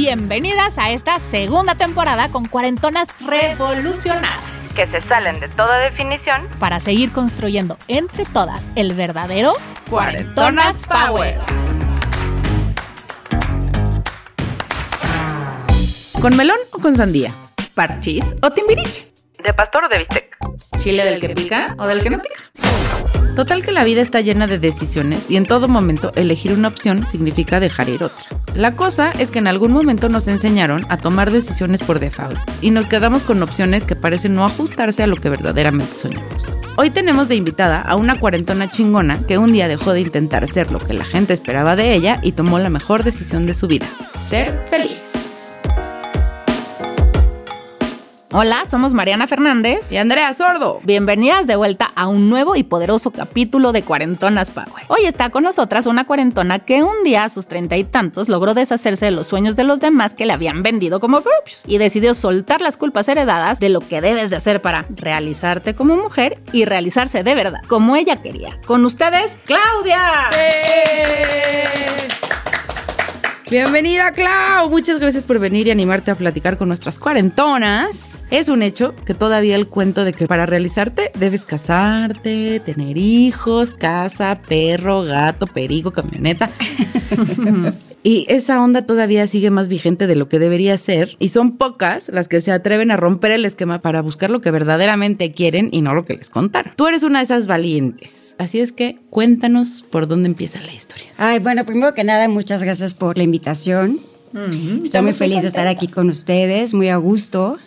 Bienvenidas a esta segunda temporada con cuarentonas revolucionadas que se salen de toda definición. para seguir construyendo entre todas el verdadero Cuarentonas Power. ¿Con melón o con sandía? ¿Parchís o timbiriche? ¿De pastor o de bistec? ¿Chile del que pica o del que no pica? Total que la vida está llena de decisiones y en todo momento elegir una opción significa dejar ir otra. La cosa es que en algún momento nos enseñaron a tomar decisiones por default y nos quedamos con opciones que parecen no ajustarse a lo que verdaderamente soñamos. Hoy tenemos de invitada a una cuarentona chingona que un día dejó de intentar ser lo que la gente esperaba de ella y tomó la mejor decisión de su vida, ser feliz. Hola, somos Mariana Fernández. Y Andrea Sordo, Bienvenidas de vuelta a un nuevo y poderoso capítulo de Cuarentonas Power. Hoy está con nosotras una cuarentona que un día a sus treinta y tantos logró deshacerse de los sueños de los demás que le habían vendido como propios y decidió soltar las culpas heredadas de lo que debes de hacer para realizarte como mujer y realizarse de verdad, como ella quería. Con ustedes, Claudia. Bienvenida, Clau. Muchas gracias por venir y animarte a platicar con nuestras cuarentonas. Es un hecho que todavía el cuento de que para realizarte debes casarte, tener hijos, casa, perro, gato, perico, camioneta. Y esa onda todavía sigue más vigente de lo que debería ser. Y son pocas las que se atreven a romper el esquema para buscar lo que verdaderamente quieren y no lo que les contaron. Tú eres una de esas valientes. Así es que cuéntanos por dónde empieza la historia. Ay, bueno, primero que nada, muchas gracias por la invitación. Estoy muy feliz de estar aquí con ustedes, muy a gusto.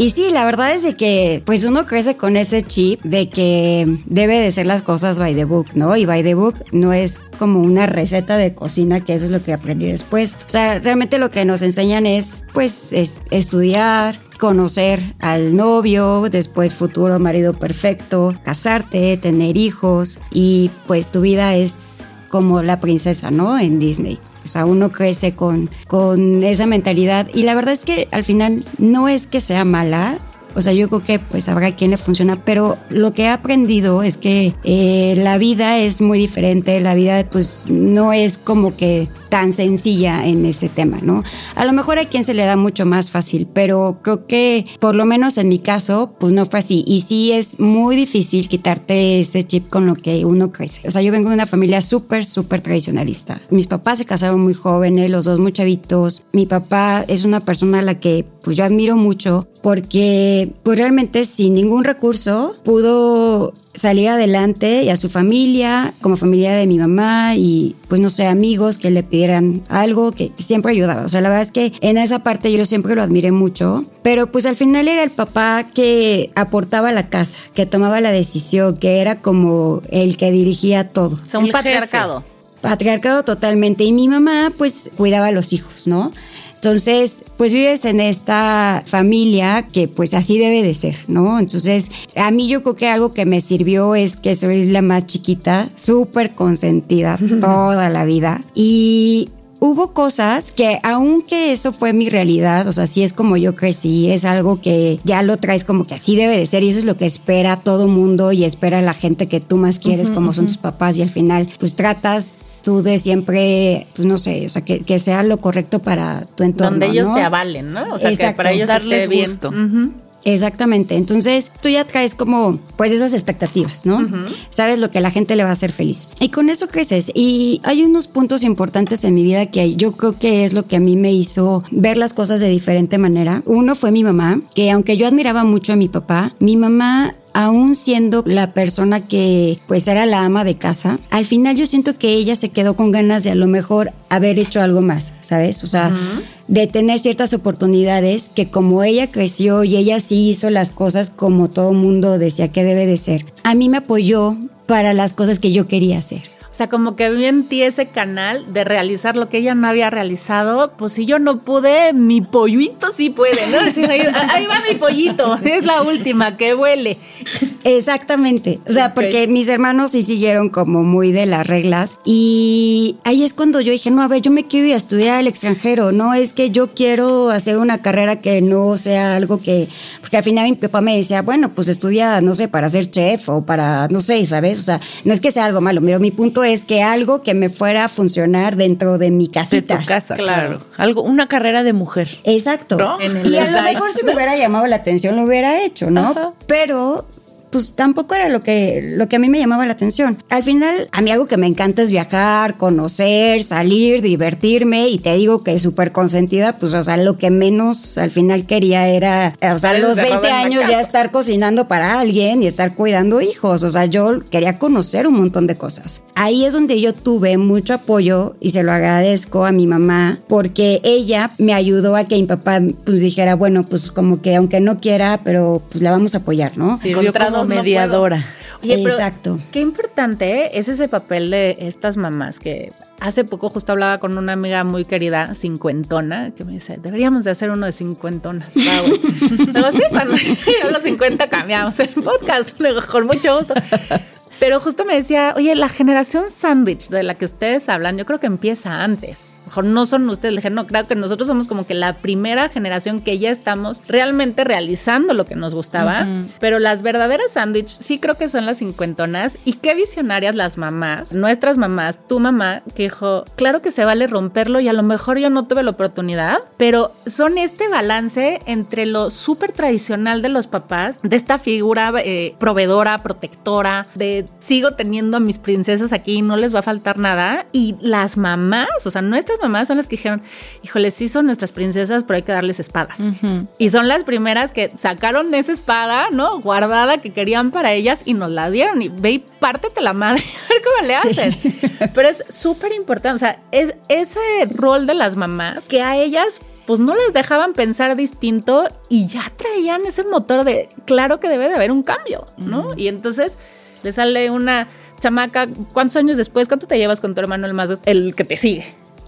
Y sí, la verdad es de que pues uno crece con ese chip de que debe de ser las cosas by the book, ¿no? Y by the book no es como una receta de cocina, que eso es lo que aprendí después. O sea, realmente lo que nos enseñan es pues es estudiar, conocer al novio, después futuro marido perfecto, casarte, tener hijos y pues tu vida es como la princesa, ¿no? En Disney. O sea, uno crece con, con esa mentalidad y la verdad es que al final no es que sea mala. O sea, yo creo que pues habrá quien le funciona, pero lo que he aprendido es que eh, la vida es muy diferente, la vida pues no es como que tan sencilla en ese tema, ¿no? A lo mejor a quien se le da mucho más fácil, pero creo que por lo menos en mi caso, pues no fue así. Y sí es muy difícil quitarte ese chip con lo que uno crece. O sea, yo vengo de una familia súper, súper tradicionalista. Mis papás se casaron muy jóvenes, los dos muy chavitos. Mi papá es una persona a la que pues yo admiro mucho porque pues realmente sin ningún recurso pudo salir adelante y a su familia, como familia de mi mamá y pues no sé, amigos que le pidieran algo que siempre ayudaba. O sea, la verdad es que en esa parte yo siempre lo admiré mucho, pero pues al final era el papá que aportaba la casa, que tomaba la decisión, que era como el que dirigía todo. O sea, un El patriarcado. Patriarcado totalmente. Y mi mamá pues cuidaba a los hijos, ¿no? Entonces, pues vives en esta familia que pues así debe de ser, ¿no? Entonces, a mí yo creo que algo que me sirvió es que soy la más chiquita, súper consentida toda la vida. Y hubo cosas que, aunque eso fue mi realidad, o sea, sí es como yo crecí, es algo que ya lo traes como que así debe de ser y eso es lo que espera todo mundo y espera la gente que tú más quieres, como son tus papás y al final, pues tratas tú de siempre, pues no sé, o sea, que, que sea lo correcto para tu entorno. Donde ellos ¿no? te avalen, ¿no? O sea, que para ellos Darles esté bien. gusto. Exactamente. Entonces tú ya traes como pues esas expectativas, ¿no? Sabes lo que a la gente le va a hacer feliz. Y con eso creces. Y hay unos puntos importantes en mi vida que yo creo que es lo que a mí me hizo ver las cosas de diferente manera. Uno fue mi mamá, que aunque yo admiraba mucho a mi papá, mi mamá aún siendo la persona que pues era la ama de casa, al final yo siento que ella se quedó con ganas de a lo mejor haber hecho algo más, ¿sabes? O sea, de tener ciertas oportunidades que como ella creció y ella sí hizo las cosas como todo mundo decía que debe de ser, a mí me apoyó para las cosas que yo quería hacer. O sea, como que vi en ti ese canal de realizar lo que ella no había realizado. Pues si yo no pude, mi pollito sí puede, ¿no? Así, ahí, ahí va mi pollito, es la última, que huele. Exactamente. O sea, porque mis hermanos sí siguieron como muy de las reglas. Y ahí es cuando yo dije, no, a ver, yo me quiero ir a estudiar al extranjero. No es que yo quiero hacer una carrera que no sea algo que. Porque al final mi papá me decía, bueno, pues estudia, no sé, para ser chef o para, no sé, ¿sabes? O sea, no es que sea algo malo, pero mi punto es que algo que me fuera a funcionar dentro de mi casita. De tu casa, claro. Algo, una carrera de mujer. Exacto. Y a lo mejor si me hubiera llamado la atención lo hubiera hecho, ¿no? Pero pues tampoco era lo que, lo que a mí me llamaba la atención. Al final, a mí algo que me encanta es viajar, conocer, salir, divertirme y te digo que súper consentida, pues o sea, lo que menos al final quería era, o sea, a los 20 años ya estar cocinando para alguien y estar cuidando hijos, o sea, yo quería conocer un montón de cosas. Ahí es donde yo tuve mucho apoyo y se lo agradezco a mi mamá porque ella me ayudó a que mi papá pues dijera, bueno, pues como que aunque no quiera, pero pues la vamos a apoyar, ¿no? Sí, mediadora. Exacto. Qué importante es ese papel de estas mamás que hace poco justo hablaba con una amiga muy querida, cincuentona, que me dice, deberíamos de hacer uno de cincuentonas. Luego sí, cuando a los 50 cambiamos el podcast, con mucho gusto. Pero justo me decía, oye, la generación sándwich de la que ustedes hablan, yo creo que empieza antes mejor no son ustedes. Le dije, no, creo que nosotros somos como que la primera generación que ya estamos realmente realizando lo que nos gustaba. Pero las verdaderas sándwich sí creo que son las cincuentonas. Y qué visionarias las mamás, nuestras mamás, tu mamá, que dijo, claro que se vale romperlo y a lo mejor yo no tuve la oportunidad, pero son este balance entre lo súper tradicional de los papás, de esta figura eh, proveedora, protectora, de sigo teniendo a mis princesas aquí, no les va a faltar nada, y las mamás, o sea, nuestras mamás son las que dijeron, híjole, sí son nuestras princesas, pero hay que darles espadas. Y son las primeras que sacaron esa espada, ¿no? Guardada que querían para ellas y nos la dieron. Y ve y pártete la madre, a ver cómo le haces. Pero es súper importante, o sea, es ese rol de las mamás que a ellas pues no les dejaban pensar distinto y ya traían ese motor de, claro que debe de haber un cambio, ¿no? Y entonces le sale una chamaca, ¿cuántos años después? ¿Cuánto te llevas con tu hermano el más, el que te sigue?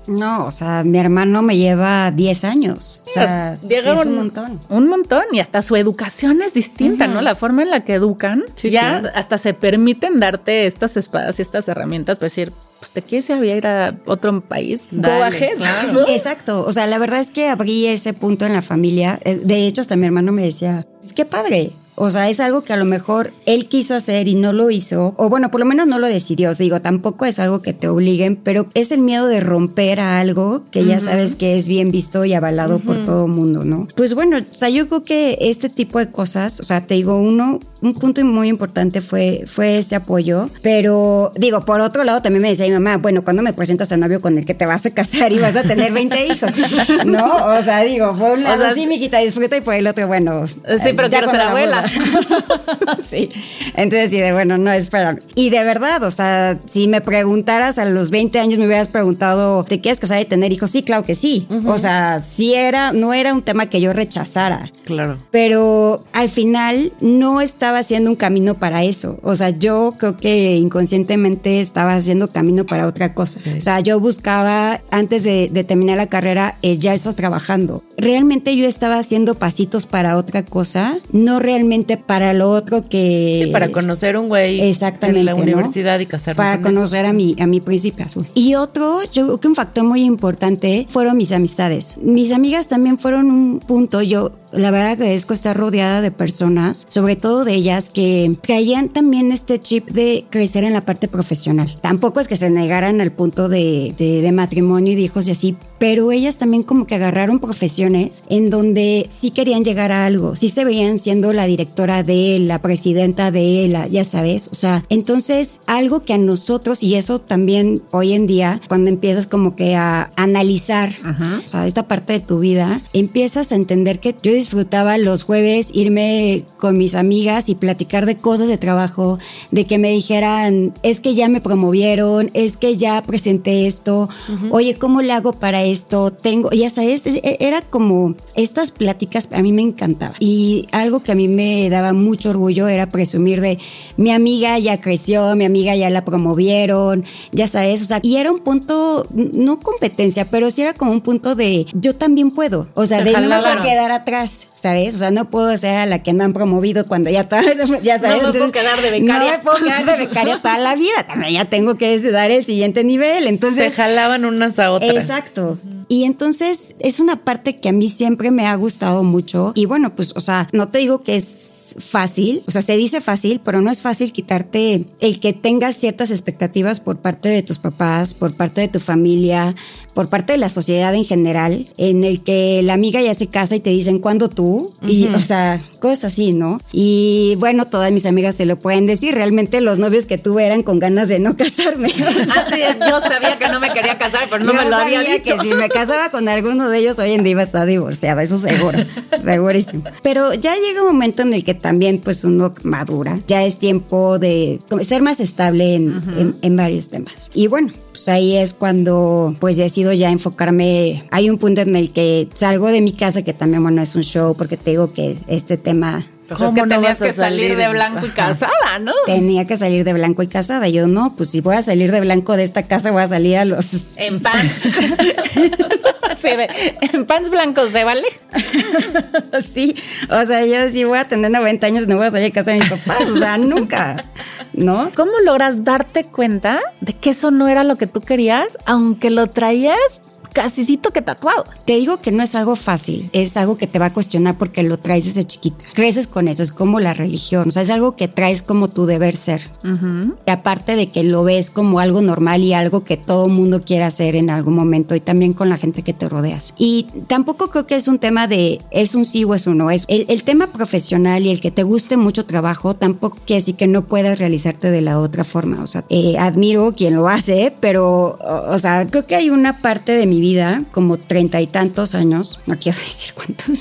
No, o sea, mi hermano me lleva 10 años. O sea, es un, montón. Un montón. Y hasta su educación es distinta, ¿no? La forma en la que educan, ya hasta se permiten darte estas espadas y estas herramientas para decir, pues te quieres ir a otro país, Dale, claro. Exacto. O sea, la verdad es que abrí ese punto en la familia. Eh, de hecho, hasta mi hermano me decía, es que padre. O sea, es algo que a lo mejor él quiso hacer y no lo hizo, o bueno, por lo menos no lo decidió. Digo, tampoco es algo que te obliguen, pero es el miedo de romper a algo que ya sabes que es bien visto y avalado por todo el mundo, ¿no? Pues bueno, o sea, yo creo que este tipo de cosas, o sea, te digo, uno, un punto muy importante fue, fue ese apoyo, pero digo, por otro lado también me decía mi mamá, bueno, cuando me presentas a novio con el que te vas a casar y vas a tener 20 hijos? ¿No? O sea, digo, fue un lado, o sea, sí, mijita, disfruta y por el otro, bueno. Sí, pero quiero ser abuela. sí. Entonces, sí, de bueno, no, espera. Y de verdad, o sea, si me preguntaras a los 20 años, me hubieras preguntado, ¿te quieres casar y tener hijos? Sí, claro que sí. O sea, sí era, no era un tema que yo rechazara. Claro. Pero al final no estaba haciendo un camino para eso. O sea, yo creo que inconscientemente estaba haciendo camino para otra cosa. O sea, yo buscaba, antes de, terminar la carrera, eh, ya estás trabajando. Realmente yo estaba haciendo pasitos para otra cosa, no realmente para lo otro que... Sí, para conocer un güey Exactamente, en la universidad y casarme Para conocer a mi, a mi príncipe azul. Y otro, yo creo que un factor muy importante fueron mis amistades. Mis amigas también fueron un punto, yo la verdad agradezco estar rodeada de personas, sobre todo de ellas, que traían también este chip de crecer en la parte profesional. Tampoco es que se negaran al punto de, de, matrimonio y de hijos y así, pero ellas también como que agarraron profesiones en donde sí querían llegar a algo, sí se veían siendo la directora de él, la presidenta de él, ya sabes, o sea, entonces algo que a nosotros, y eso también hoy en día, cuando empiezas como que a analizar, o sea, esta parte de tu vida, empiezas a entender que yo disfrutaba los jueves irme con mis amigas y platicar de cosas de trabajo, de que me dijeran, es que ya me promovieron, es que ya presenté esto, oye, ¿cómo le hago para esto? Tengo, ya sabes, e, era como estas pláticas a mí me encantaba. Y algo que a mí me me daba mucho orgullo era presumir de mi amiga ya creció, mi amiga ya la promovieron, ya sabes, o sea, y era un punto, no competencia, pero sí era como un punto de yo también puedo, o sea, Se de no me puedo quedar atrás, ¿sabes? O sea, no puedo ser a la que no han promovido cuando ya está, ya sabes. No me puedo quedar de No becaria. me puedo quedar de becaria toda la vida, también ya tengo que dar el siguiente nivel, entonces... Se jalaban unas a otras. Exacto. Y entonces es una parte que a mí siempre me ha gustado mucho. Y bueno, pues, o sea, no te digo que es fácil, o sea, se dice fácil, pero no es fácil quitarte el que tengas ciertas expectativas por parte de tus papás, por parte de tu familia, por parte de la sociedad en general, en el que la amiga ya se casa y te dicen, ¿cuándo tú? Y, o sea, cosas así, ¿no? Y bueno, todas mis amigas se lo pueden decir. Realmente los novios que tuve eran con ganas de no casarme. Ah, yo sabía que no me quería casar, pero no Yo me lo había sabía dicho. que si me casaba con alguno de ellos hoy en día iba a estar divorciada, eso seguro, segurísimo. Pero ya llega un momento en el que también pues uno madura, ya es tiempo de ser más estable en, en- en varios temas. Y bueno, pues ahí es cuando pues decido ya enfocarme, hay un punto en el que salgo de mi casa que también bueno es un show porque te digo que este tema Pues ¿Cómo es que no tenías vas a que salir salir de blanco y casada, ¿no? tenía que salir de blanco y casada. Yo no, pues si voy a salir de blanco de esta casa voy a salir a los... En pants. En pants blancos, ¿se vale? Sí, o sea, yo si voy a tener 90 años no voy a salir de casa de mis papás, o sea, nunca, ¿no? ¿Cómo logras darte cuenta de que eso no era lo que tú querías, aunque lo traías casicito que tatuado? Te digo que no es algo fácil, es algo que te va a cuestionar porque lo traes desde chiquita. Creces con eso, es como la religión, o sea, es algo que traes como tu deber ser. Y aparte de que lo ves como algo normal y algo que todo mundo quiere hacer en algún momento y también con la gente que te rodeas. Y tampoco creo que es un tema de es un sí o es un no. Es el, el tema profesional y el que te guste mucho trabajo tampoco quiere decir que no puedas realizarte de la otra forma. O sea, eh, admiro quien lo hace, pero, o, o sea, creo que hay una parte de mi vida, como treinta y tantos años, no quiero decir cuántos.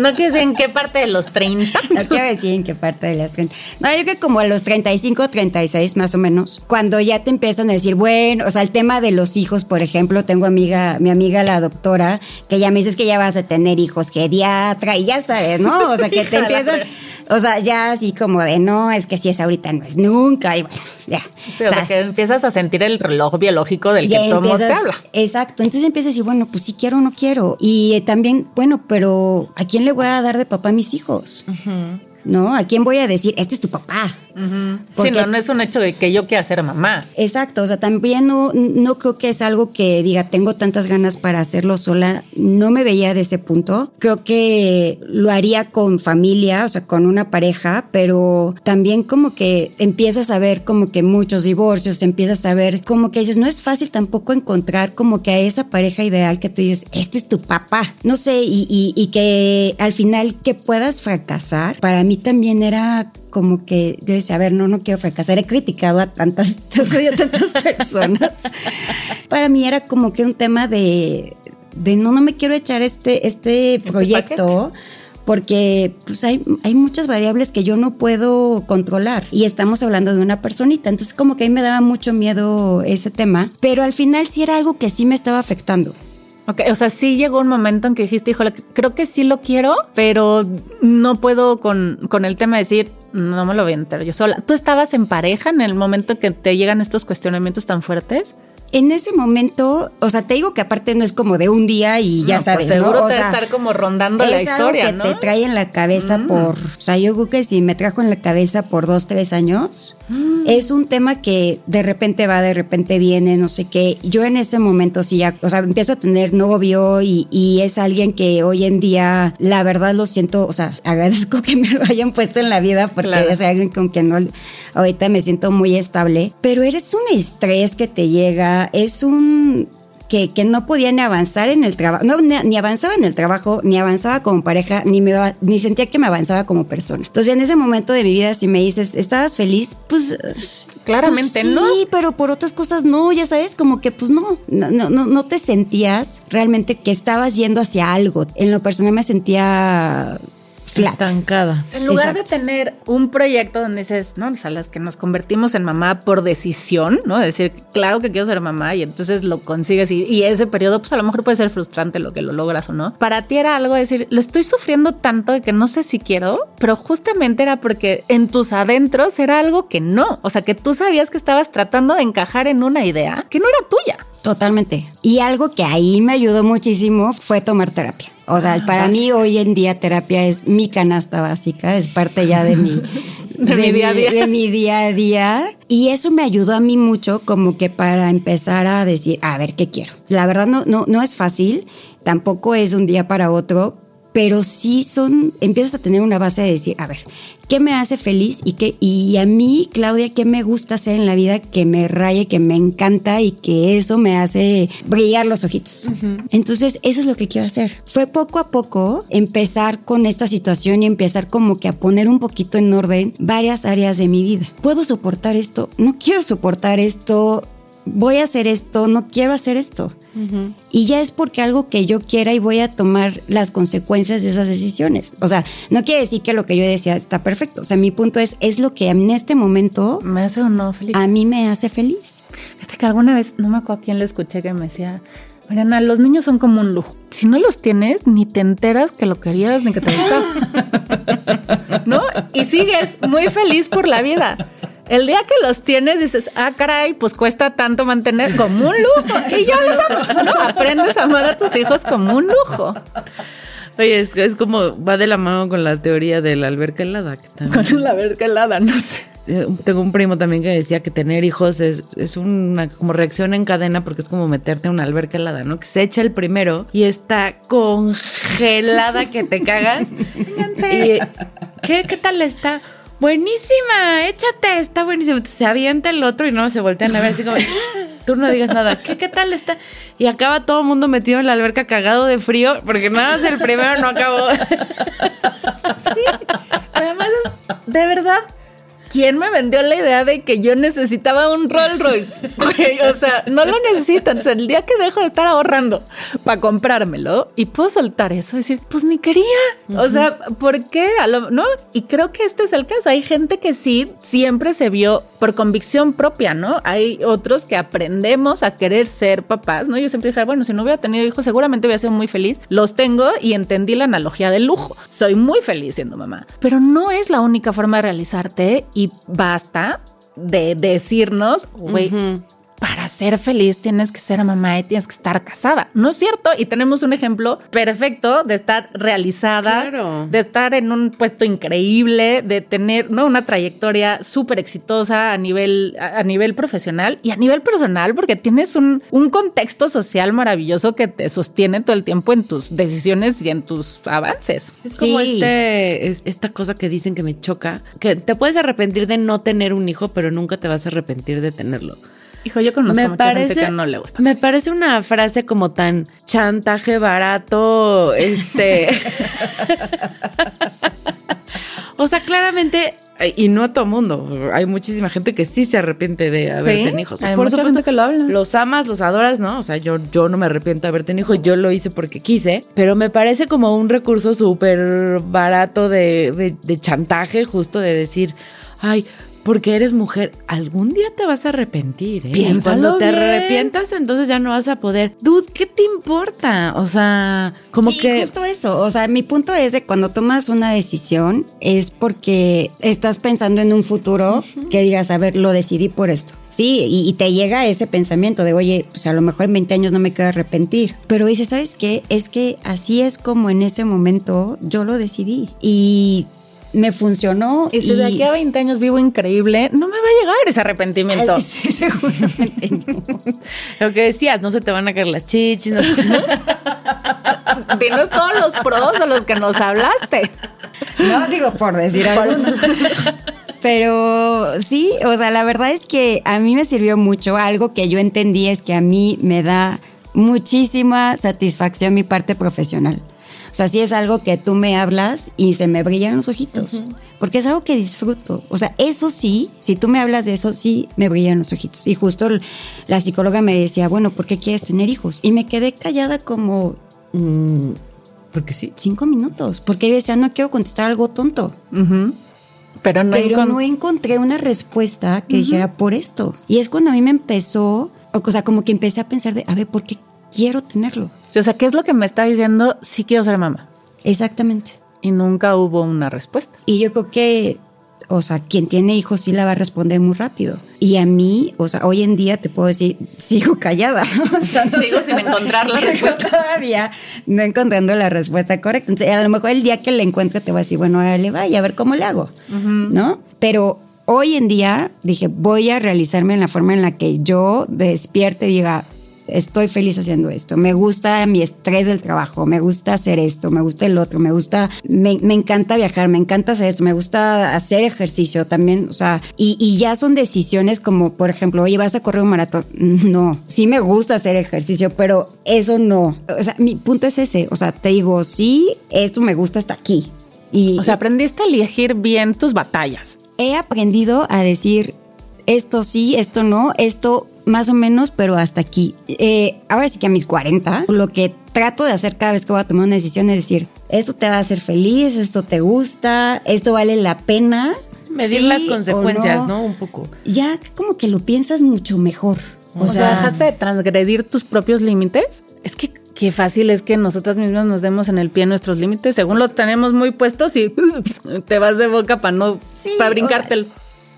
No quiero decir en qué parte de los 30. No quiero decir en qué parte de las 30. No, yo creo que como a los 35, 36 más o menos, cuando ya te empiezan a decir, bueno, o sea, el tema de los hijos, por ejemplo, tengo amiga, mi amiga la doctora, que ya me dices que ya vas a tener hijos geriatra y ya sabes, ¿no? O sea, que te empiezan, o sea, ya así como de, no, es que si es ahorita, no es nunca, y bueno, ya. Sí, o sea, que empiezas a sentir el reloj biológico del que todo te habla. Exacto. Entonces empiezas a decir, bueno, pues si quiero o no quiero. Y eh, también, bueno, pero ¿a quién le voy a dar de papá a mis hijos? ¿No? ¿A quién voy a decir, este es tu papá? Sí, Porque- no, no es un hecho de que yo quiera ser mamá. Exacto, o sea, también no, no creo que es algo que diga, tengo tantas ganas para hacerlo sola, no me veía de ese punto. Creo que lo haría con familia, o sea, con una pareja, pero también como que empiezas a ver como que muchos divorcios, empiezas a ver como que dices, no es fácil tampoco encontrar como que a esa pareja ideal que tú dices, este es tu papá, no sé, y, y- y que al final que puedas fracasar, para mí también era como que yo decía, a ver, no, no quiero fracasar. He criticado a tantas, a tantas personas. Para mí era como que un tema de, de no, no me quiero echar este, este proyecto. Porque pues hay, hay muchas variables que yo no puedo controlar y estamos hablando de una personita. Entonces como que a mí me daba mucho miedo ese tema, pero al final sí era algo que sí me estaba afectando. Ok, o sea, sí llegó un momento en que dijiste, híjole, creo que sí lo quiero, pero no puedo con, con el tema de decir, no me lo voy a enterar yo sola. ¿Tú estabas en pareja en el momento que te llegan estos cuestionamientos tan fuertes? En ese momento, o sea, te digo que aparte no es como de un día y ya No, sabes, pues seguro ¿no? O te sea, va a estar como rondando la es algo historia, que ¿no? te trae en la cabeza por, o sea, yo creo que si me trajo en la cabeza por dos, tres años, Mm. es un tema que de repente va, de repente viene, no sé qué. Yo en ese momento sí ya, o sea, empiezo a tener novio y, y es alguien que hoy en día, la verdad lo siento, o sea, agradezco que me lo hayan puesto en la vida porque Claro. es alguien con quien no, ahorita me siento muy estable, pero eres un estrés que te llega, es un que, que no podía ni avanzar en el trabajo, no, ni, ni avanzaba en el trabajo, ni avanzaba como pareja, ni, me, ni sentía que me avanzaba como persona. Entonces, en ese momento de mi vida, si me dices, ¿estabas feliz? Pues... Claramente pues sí, no. pero por otras cosas no, ya sabes, como que pues no, no, no, no te sentías realmente que estabas yendo hacia algo. En lo personal me sentía flat. Estancada. En lugar de tener un proyecto donde dices, ¿no? O sea, las que nos convertimos en mamá por decisión, ¿no? Decir, claro que quiero ser mamá y entonces lo consigues y, y ese periodo, pues a lo mejor puede ser frustrante lo que lo logras o no. Para ti era algo de decir, lo estoy sufriendo tanto de que no sé si quiero, pero justamente era porque en tus adentros era algo que no. O sea, que tú sabías que estabas tratando de encajar en una idea que no era tuya. Totalmente. Y algo que ahí me ayudó muchísimo fue tomar terapia. O sea, Ah, para mí hoy en día terapia es mi canasta básica, es parte ya de mi, De mi día a día. de mi día a día. Y eso me ayudó a mí mucho como que para empezar a decir, a ver, ¿qué quiero? La verdad no, no, no es fácil, tampoco es un día para otro, pero sí son, empiezas a tener una base de decir, a ver, ¿qué me hace feliz? Y, qué, y a mí, Claudia, ¿qué me gusta hacer en la vida que me raye, que me encanta y que eso me hace brillar los ojitos? Entonces, eso es lo que quiero hacer. Fue poco a poco empezar con esta situación y empezar como que a poner un poquito en orden varias áreas de mi vida. ¿Puedo soportar esto? No quiero soportar esto. Voy a hacer esto, no quiero hacer esto. Y ya es porque algo que yo quiera y voy a tomar las consecuencias de esas decisiones. O sea, no quiere decir que lo que yo decía está perfecto. O sea, mi punto es, es lo que en este momento ¿Me hace o no feliz? a mí me hace feliz. Fíjate que alguna vez, no me acuerdo a quién le escuché que me decía, Mariana, los niños son como un lujo. Si no los tienes, ni te enteras que lo querías ni que te gustaba. ¿No? Y sigues muy feliz por la vida. El día que los tienes dices, ah, caray, pues cuesta tanto mantener como un lujo. Y ya los amas, ¿no? Aprendes a amar a tus hijos como un lujo. Oye, es, es como va de la mano con la teoría de la alberca helada. Que también- Con la verga helada, no sé. Eh, Tengo un primo también que decía que tener hijos es, es una como reacción en cadena porque es como meterte en una alberca helada, ¿no? Que se echa el primero y está congelada que te cagas. y, ¿qué, ¿Qué tal está? Buenísima, échate, está buenísima. Se avienta el otro y no se voltean a ver así como, tú no digas nada. ¿Qué, qué tal está? Y acaba todo el mundo metido en la alberca cagado de frío porque nada más el primero no acabó. Pero además es, de verdad, ¿quién me vendió la idea de que yo necesitaba un Rolls Royce? O sea, no lo necesito. Entonces, el día que dejo de estar ahorrando para comprármelo y puedo soltar eso y decir, pues ni quería. O sea, ¿por qué? A lo- ¿No? Y creo que este es el caso. Hay gente que sí siempre se vio por convicción propia, ¿no? Hay otros que aprendemos a querer ser papás, ¿no? Yo siempre dije, bueno, si no hubiera tenido hijos, seguramente hubiera sido muy feliz. Los tengo y entendí la analogía del lujo. Soy muy feliz siendo mamá. Pero no es la única forma de realizarte y basta de decirnos, güey, para ser feliz tienes que ser mamá y tienes que estar casada. ¿No es cierto? Y tenemos un ejemplo perfecto de estar realizada, Claro. de estar en un puesto increíble, de tener ¿no? una trayectoria súper exitosa a nivel, a, a nivel profesional y a nivel personal, porque tienes un, un contexto social maravilloso que te sostiene todo el tiempo en tus decisiones y en tus avances. Es como Sí. este, es- esta cosa que dicen que me choca, que te puedes arrepentir de no tener un hijo, pero nunca te vas a arrepentir de tenerlo. Hijo, yo conozco me mucha parece, gente que no le gusta. Me parece una frase como tan chantaje barato, este. o sea, claramente, y no todo mundo, hay muchísima gente que sí se arrepiente de haber Sí, tenido hijos. hay mucha supuesto, gente que lo habla. Los amas, los adoras, ¿no? O sea, yo, yo no me arrepiento de haber tenido hijos, yo lo hice porque quise, pero me parece como un recurso súper barato de, de- de chantaje, justo de decir, ay, porque eres mujer, algún día te vas a arrepentir, ¿eh? Y Piénsalo Cuando te bien. arrepientas, entonces ya no vas a poder. Dude, ¿qué te importa? O sea, como sí, que... justo eso. O sea, mi punto es de cuando tomas una decisión es porque estás pensando en un futuro que digas, a ver, lo decidí por esto. Sí, y, y te llega ese pensamiento de, oye, pues a lo mejor en 20 años no me quiero arrepentir. Pero dices, ¿sabes qué? Es que así es como en ese momento yo lo decidí. Y me funcionó. Y si de aquí a 20 años vivo increíble, no me va a llegar ese arrepentimiento. Sí, seguramente no. Lo que decías, no se te van a caer las chichis, no se- Tienes todos los pros de los que nos hablaste. No digo por decir algo. Pero sí, o sea, la verdad es que a mí me sirvió mucho. Algo que yo entendí es que a mí me da muchísima satisfacción mi parte profesional. O sea, sí es algo que tú me hablas y se me brillan los ojitos. Porque es algo que disfruto. O sea, eso sí, si tú me hablas de eso, sí me brillan los ojitos. Y justo la psicóloga me decía, bueno, ¿por qué quieres tener hijos? Y me quedé callada como, mm, Porque sí. Cinco minutos. Porque yo decía, no quiero contestar algo tonto. Pero no pero no encontré una respuesta que dijera por esto. Y es cuando a mí me empezó, o sea, como que empecé a pensar de, a ver, ¿por qué quiero tenerlo? O sea, ¿qué es lo que me está diciendo? Sí quiero ser mamá. Exactamente. Y nunca hubo una respuesta. Y yo creo que, o sea, quien tiene hijos sí la va a responder muy rápido. Y a mí, o sea, hoy en día te puedo decir, sigo callada. O sea, no Sigo sin encontrar la respuesta. Todavía no encontrando la respuesta correcta. Entonces, a lo mejor el día que la encuentre te voy a decir, bueno, ahora le vaya a ver cómo le hago, ¿no? Pero hoy en día dije, voy a realizarme en la forma en la que yo despierte y diga, estoy feliz haciendo esto, me gusta mi estrés del trabajo, me gusta hacer esto, me gusta el otro, me gusta, me, me encanta viajar, me encanta hacer esto, me gusta hacer ejercicio también, o sea, y, y ya son decisiones como, por ejemplo, oye, vas a correr un maratón. No, sí me gusta hacer ejercicio, pero eso no. O sea, mi punto es ese, o sea, te digo, sí, esto me gusta hasta aquí. Y O sea, aprendiste a elegir bien tus batallas. he aprendido a decir esto sí, esto no, esto más o menos, pero hasta aquí. Eh, ahora sí que a mis 40, lo que trato de hacer cada vez que voy a tomar una decisión es decir, esto te va a hacer feliz, esto te gusta, esto vale la pena. Medir sí las consecuencias, ¿no? Un poco. Ya como que lo piensas mucho mejor. O, sea, dejaste de transgredir tus propios límites. Es que qué fácil es que nosotras mismas nos demos en el pie nuestros límites, según los tenemos muy puestos y te vas de boca para no, Sí, para o brincártelo.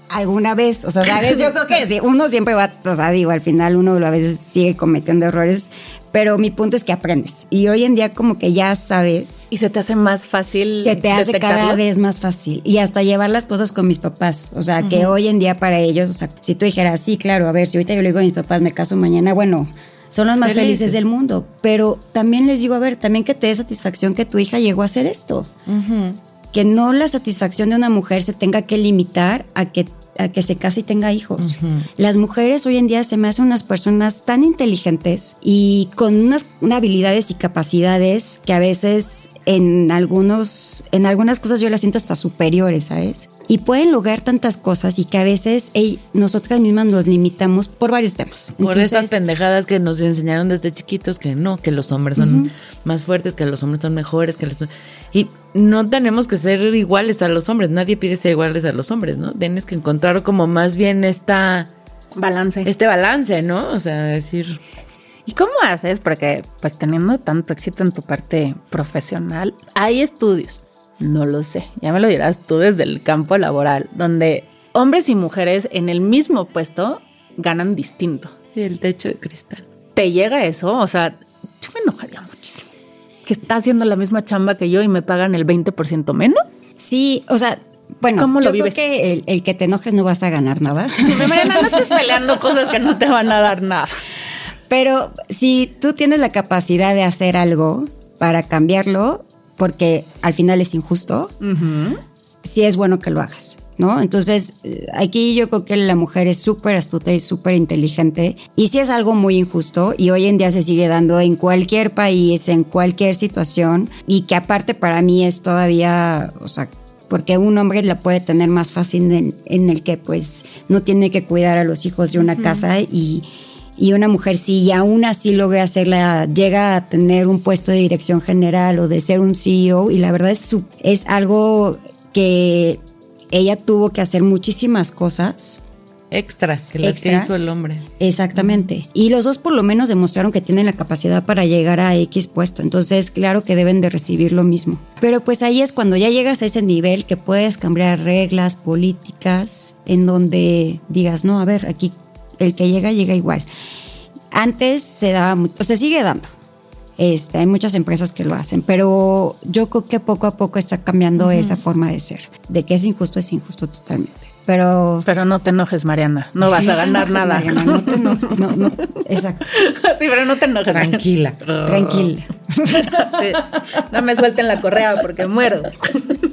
Alguna vez, o sea, sabes, yo creo que sí, uno siempre va, o sea, digo, al final uno a veces sigue cometiendo errores, pero mi punto es que aprendes. Y hoy en día como que ya sabes, y se te hace más fácil. se te hace cada vez más fácil. Y hasta llevar las cosas con mis papás. O sea, que hoy en día para ellos, o sea, si tú dijeras, sí, claro, a ver, si ahorita yo le digo a mis papás, me caso mañana, bueno, son los más Felices. felices del mundo. Pero también les digo, a ver, también que te dé satisfacción que tu hija llegó a hacer esto. Que no la satisfacción de una mujer se tenga que limitar a que a que se case y tenga hijos. Las mujeres hoy en día se me hacen unas personas tan inteligentes y con unas, unas habilidades y capacidades que a veces en algunos en algunas cosas yo las siento hasta superiores, ¿sabes? Y pueden lograr tantas cosas y que a veces ey, nosotras mismas nos limitamos por varios temas. Por Entonces, estas pendejadas que nos enseñaron desde chiquitos que no, que los hombres son más fuertes, que los hombres son mejores, que los... Y no tenemos que ser iguales a los hombres, nadie pide ser iguales a los hombres, ¿no? Tienes que encontrar como más bien esta, balance. este balance, ¿no? O sea, decir, ¿Y cómo haces? Porque, pues, teniendo tanto éxito en tu parte profesional, hay estudios, no lo sé, ya me lo dirás tú desde el campo laboral, donde hombres y mujeres en el mismo puesto ganan distinto. el techo de cristal. ¿Te llega eso? O sea, yo me enojaría muchísimo. Que está haciendo la misma chamba que yo y me pagan el 20% menos. Sí, o sea, bueno, ¿Cómo lo yo vives? creo que el, el que te enojes no vas a ganar nada. Mariana, no estés peleando cosas que no te van a dar nada. Pero si tú tienes la capacidad de hacer algo para cambiarlo, porque al final es injusto, sí es bueno que lo hagas, ¿no? Entonces, eh, aquí yo creo que la mujer es súper astuta y súper inteligente. Y sí es algo muy injusto y hoy en día se sigue dando en cualquier país, en cualquier situación. Y que aparte para mí es todavía, o sea, porque un hombre la puede tener más fácil en, en el que pues no tiene que cuidar a los hijos de una casa y... Y una mujer sí, y aún así logra hacerla, llega a tener un puesto de dirección general o de ser un CEO, y la verdad es, su- es algo que ella tuvo que hacer muchísimas cosas. Extra, que las que hizo el hombre. Exactamente. Y los dos por lo menos demostraron que tienen la capacidad para llegar a X puesto. Entonces, claro que deben de recibir lo mismo. Pero pues ahí es cuando ya llegas a ese nivel que puedes cambiar reglas políticas en donde digas, no, a ver, aquí el que llega, llega igual. Antes se daba mucho, o se sigue dando. Este, hay muchas empresas que lo hacen, pero yo creo que poco a poco está cambiando esa forma de ser. De que es injusto, es injusto totalmente. Pero Pero no te enojes, Mariana. No vas a no ganar enojes, nada. Mariana, no te enojes, no, no, exacto. sí, pero no te enojes. Tranquila. Tranquila. Sí, no me suelten la correa porque muero.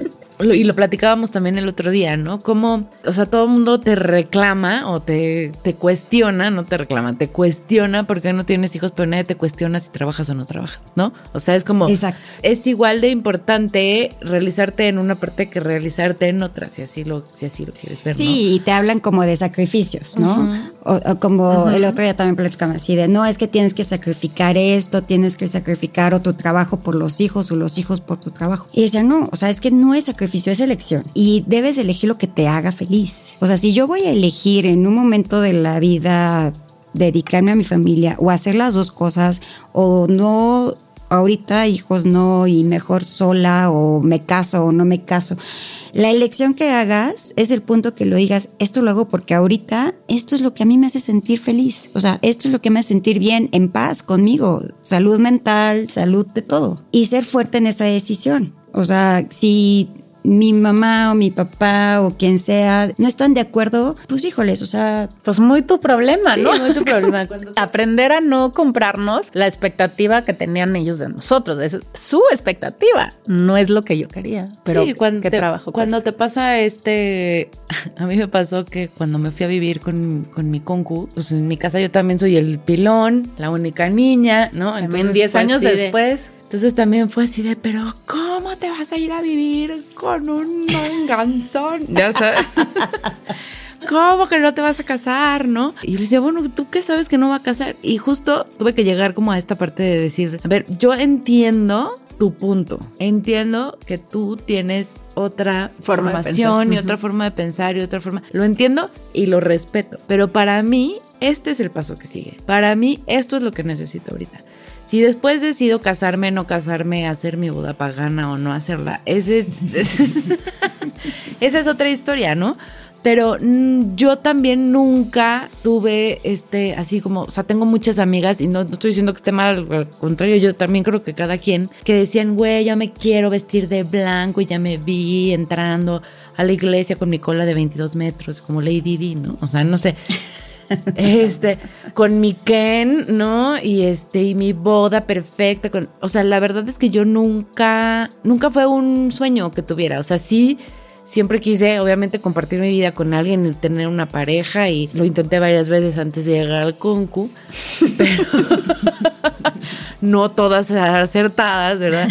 Y lo platicábamos también el otro día, ¿no? Como, o sea, todo el mundo te reclama o te, te cuestiona, no te reclama, te cuestiona porque no tienes hijos, pero nadie te cuestiona si trabajas o no trabajas, ¿no? O sea, es como, Exacto. es igual de importante realizarte en una parte que realizarte en otra, si así lo, si así lo quieres ver, ¿no? Sí, y te hablan como de sacrificios, ¿no? O, o como el otro día también platicamos así de, no, es que tienes que sacrificar esto, tienes que sacrificar o tu trabajo por los hijos o los hijos por tu trabajo. Y decía, no, o sea, es que no es sacrificio, es elección. Y debes elegir lo que te haga feliz. O sea, si yo voy a elegir en un momento de la vida dedicarme a mi familia o hacer las dos cosas o no ahorita hijos no y mejor sola o me caso o no me caso. La elección que hagas es el punto que lo digas, esto lo hago porque ahorita esto es lo que a mí me hace sentir feliz. O sea, esto es lo que me hace sentir bien, en paz conmigo, salud mental, salud de todo. Y ser fuerte en esa decisión. O sea, si mi mamá o mi papá o quien sea no están de acuerdo, pues híjoles, o sea, Pues muy tu problema, Sí, ¿no? muy tu problema. Aprender a no comprarnos la expectativa que tenían ellos de nosotros. Es su expectativa, no es lo que yo quería. Pero sí, cuando, qué te, trabajo cuando cuesta. te pasa este, a mí me pasó que cuando me fui a vivir con, con mi concu, pues en mi casa yo también soy el pilón, la única niña, ¿no? Entonces 10 fue años después. Entonces también fue así de, pero ¿cómo te vas a ir a vivir con un manganzón? Ya sabes. ¿Cómo que no te vas a casar, no? Y yo le decía, bueno, ¿tú qué sabes que no va a casar? Y justo tuve que llegar como a esta parte de decir, a ver, yo entiendo tu punto. Entiendo que tú tienes otra Forma formación y otra forma de pensar y otra forma. Lo entiendo y lo respeto. Pero para mí, este es el paso que sigue. Para mí, esto es lo que necesito ahorita. Si después decido casarme, no casarme, hacer mi boda pagana o no hacerla, ese es- esa es otra historia, ¿no? Pero mm, yo también nunca tuve este, así como, o sea, tengo muchas amigas y no, estoy diciendo que esté mal, al contrario, yo también creo que cada quien, que decían, güey, ya me quiero vestir de blanco y ya me vi entrando a la iglesia con mi cola de 22 metros, como Lady Di, ¿no? O sea, no sé. Este, con mi Ken, ¿no? Y este, y mi boda perfecta. Con, o sea, la verdad es que yo nunca, nunca fue un sueño que tuviera. O sea, sí, siempre quise, obviamente, compartir mi vida con alguien y tener una pareja. Y lo intenté varias veces antes de llegar al concu. Pero no todas acertadas, ¿verdad?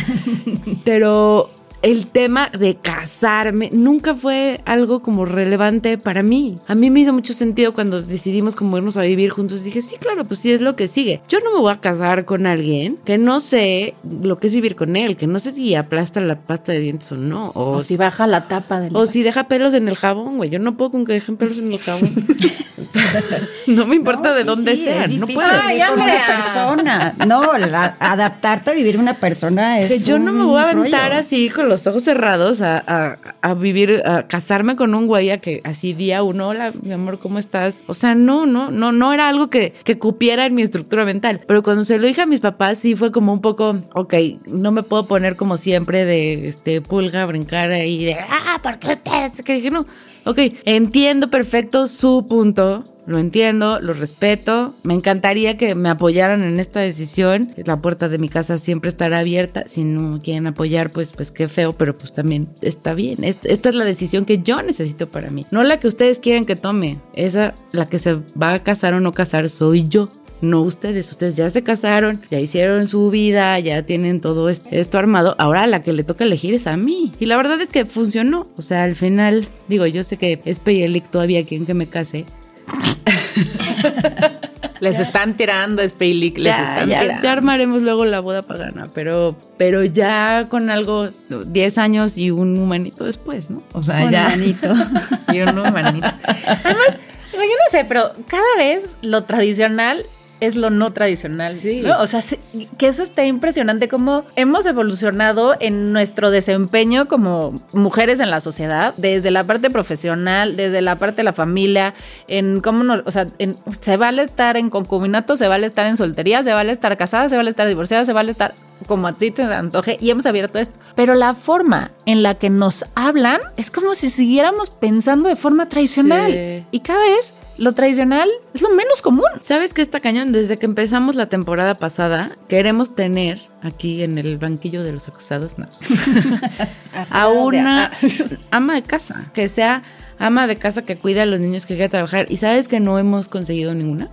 Pero el tema de casarme nunca fue algo como relevante para mí. A mí me hizo mucho sentido cuando decidimos como irnos a vivir juntos. Dije, sí, claro, pues sí es lo que sigue. Yo no me voy a casar con alguien que no sé lo que es vivir con él, que no sé si aplasta la pasta de dientes o no. O, O si baja la tapa del. o si deja pelos en el jabón, güey. Yo no puedo con que dejen pelos en el jabón. no me importa No, de sí, dónde sí, sean. No puedo. Ay, con una persona. No, la- adaptarte a vivir una persona es. Que yo no me voy a aventar rollo. así con los ojos cerrados a, vivir, a casarme con un güey a que así día uno, hola, mi amor, ¿cómo estás? O sea, no, no, no, no era algo que, que cupiera en mi estructura mental. Pero cuando se lo dije a mis papás, sí fue como un poco, ok, no me puedo poner como siempre de este pulga, brincar ahí de, ah, ¿por qué ustedes? Que dije, no. Ok, entiendo perfecto su punto, lo entiendo, lo respeto. Me encantaría que me apoyaran en esta decisión. La puerta de mi casa siempre estará abierta. Si no quieren apoyar, pues, pues qué feo, pero pues también está bien. Es- Esta es la decisión que yo necesito para mí. No la que ustedes quieren que tome. Esa, la que se va a casar o no casar, soy yo. No ustedes, ustedes ya se casaron, ya hicieron su vida, ya tienen todo est- esto armado. Ahora la que le toca elegir es a mí. Y la verdad es que funcionó. O sea, al final, digo, yo sé que es Peyelic todavía quien que me case. Les están tirando, Spaylick, les ya, están ya- tirando. ya armaremos luego la boda pagana, pero, pero ya con algo, 10 años y un humanito después, ¿no? O sea, Un ya. manito. Y un humanito. Además, yo no sé, pero cada vez lo tradicional es lo no tradicional. Sí. ¿no? O sea, sí, que eso está impresionante como hemos evolucionado en nuestro desempeño como mujeres en la sociedad, desde la parte profesional, desde la parte de la familia, en cómo nos, o sea, en- se vale estar en concubinato, se vale estar en soltería, se vale estar casada, se vale estar divorciada, se vale estar como a ti te antoje y hemos abierto esto. Pero la forma en la que nos hablan es como si siguiéramos pensando de forma tradicional. Sí. Y cada vez lo tradicional es lo menos común. ¿Sabes qué está cañón? Desde que empezamos la temporada pasada, queremos tener aquí en el banquillo de los acusados, no. a una ama de casa, que sea ama de casa que cuida a los niños que quiera trabajar. ¿Y sabes que no hemos conseguido ninguna?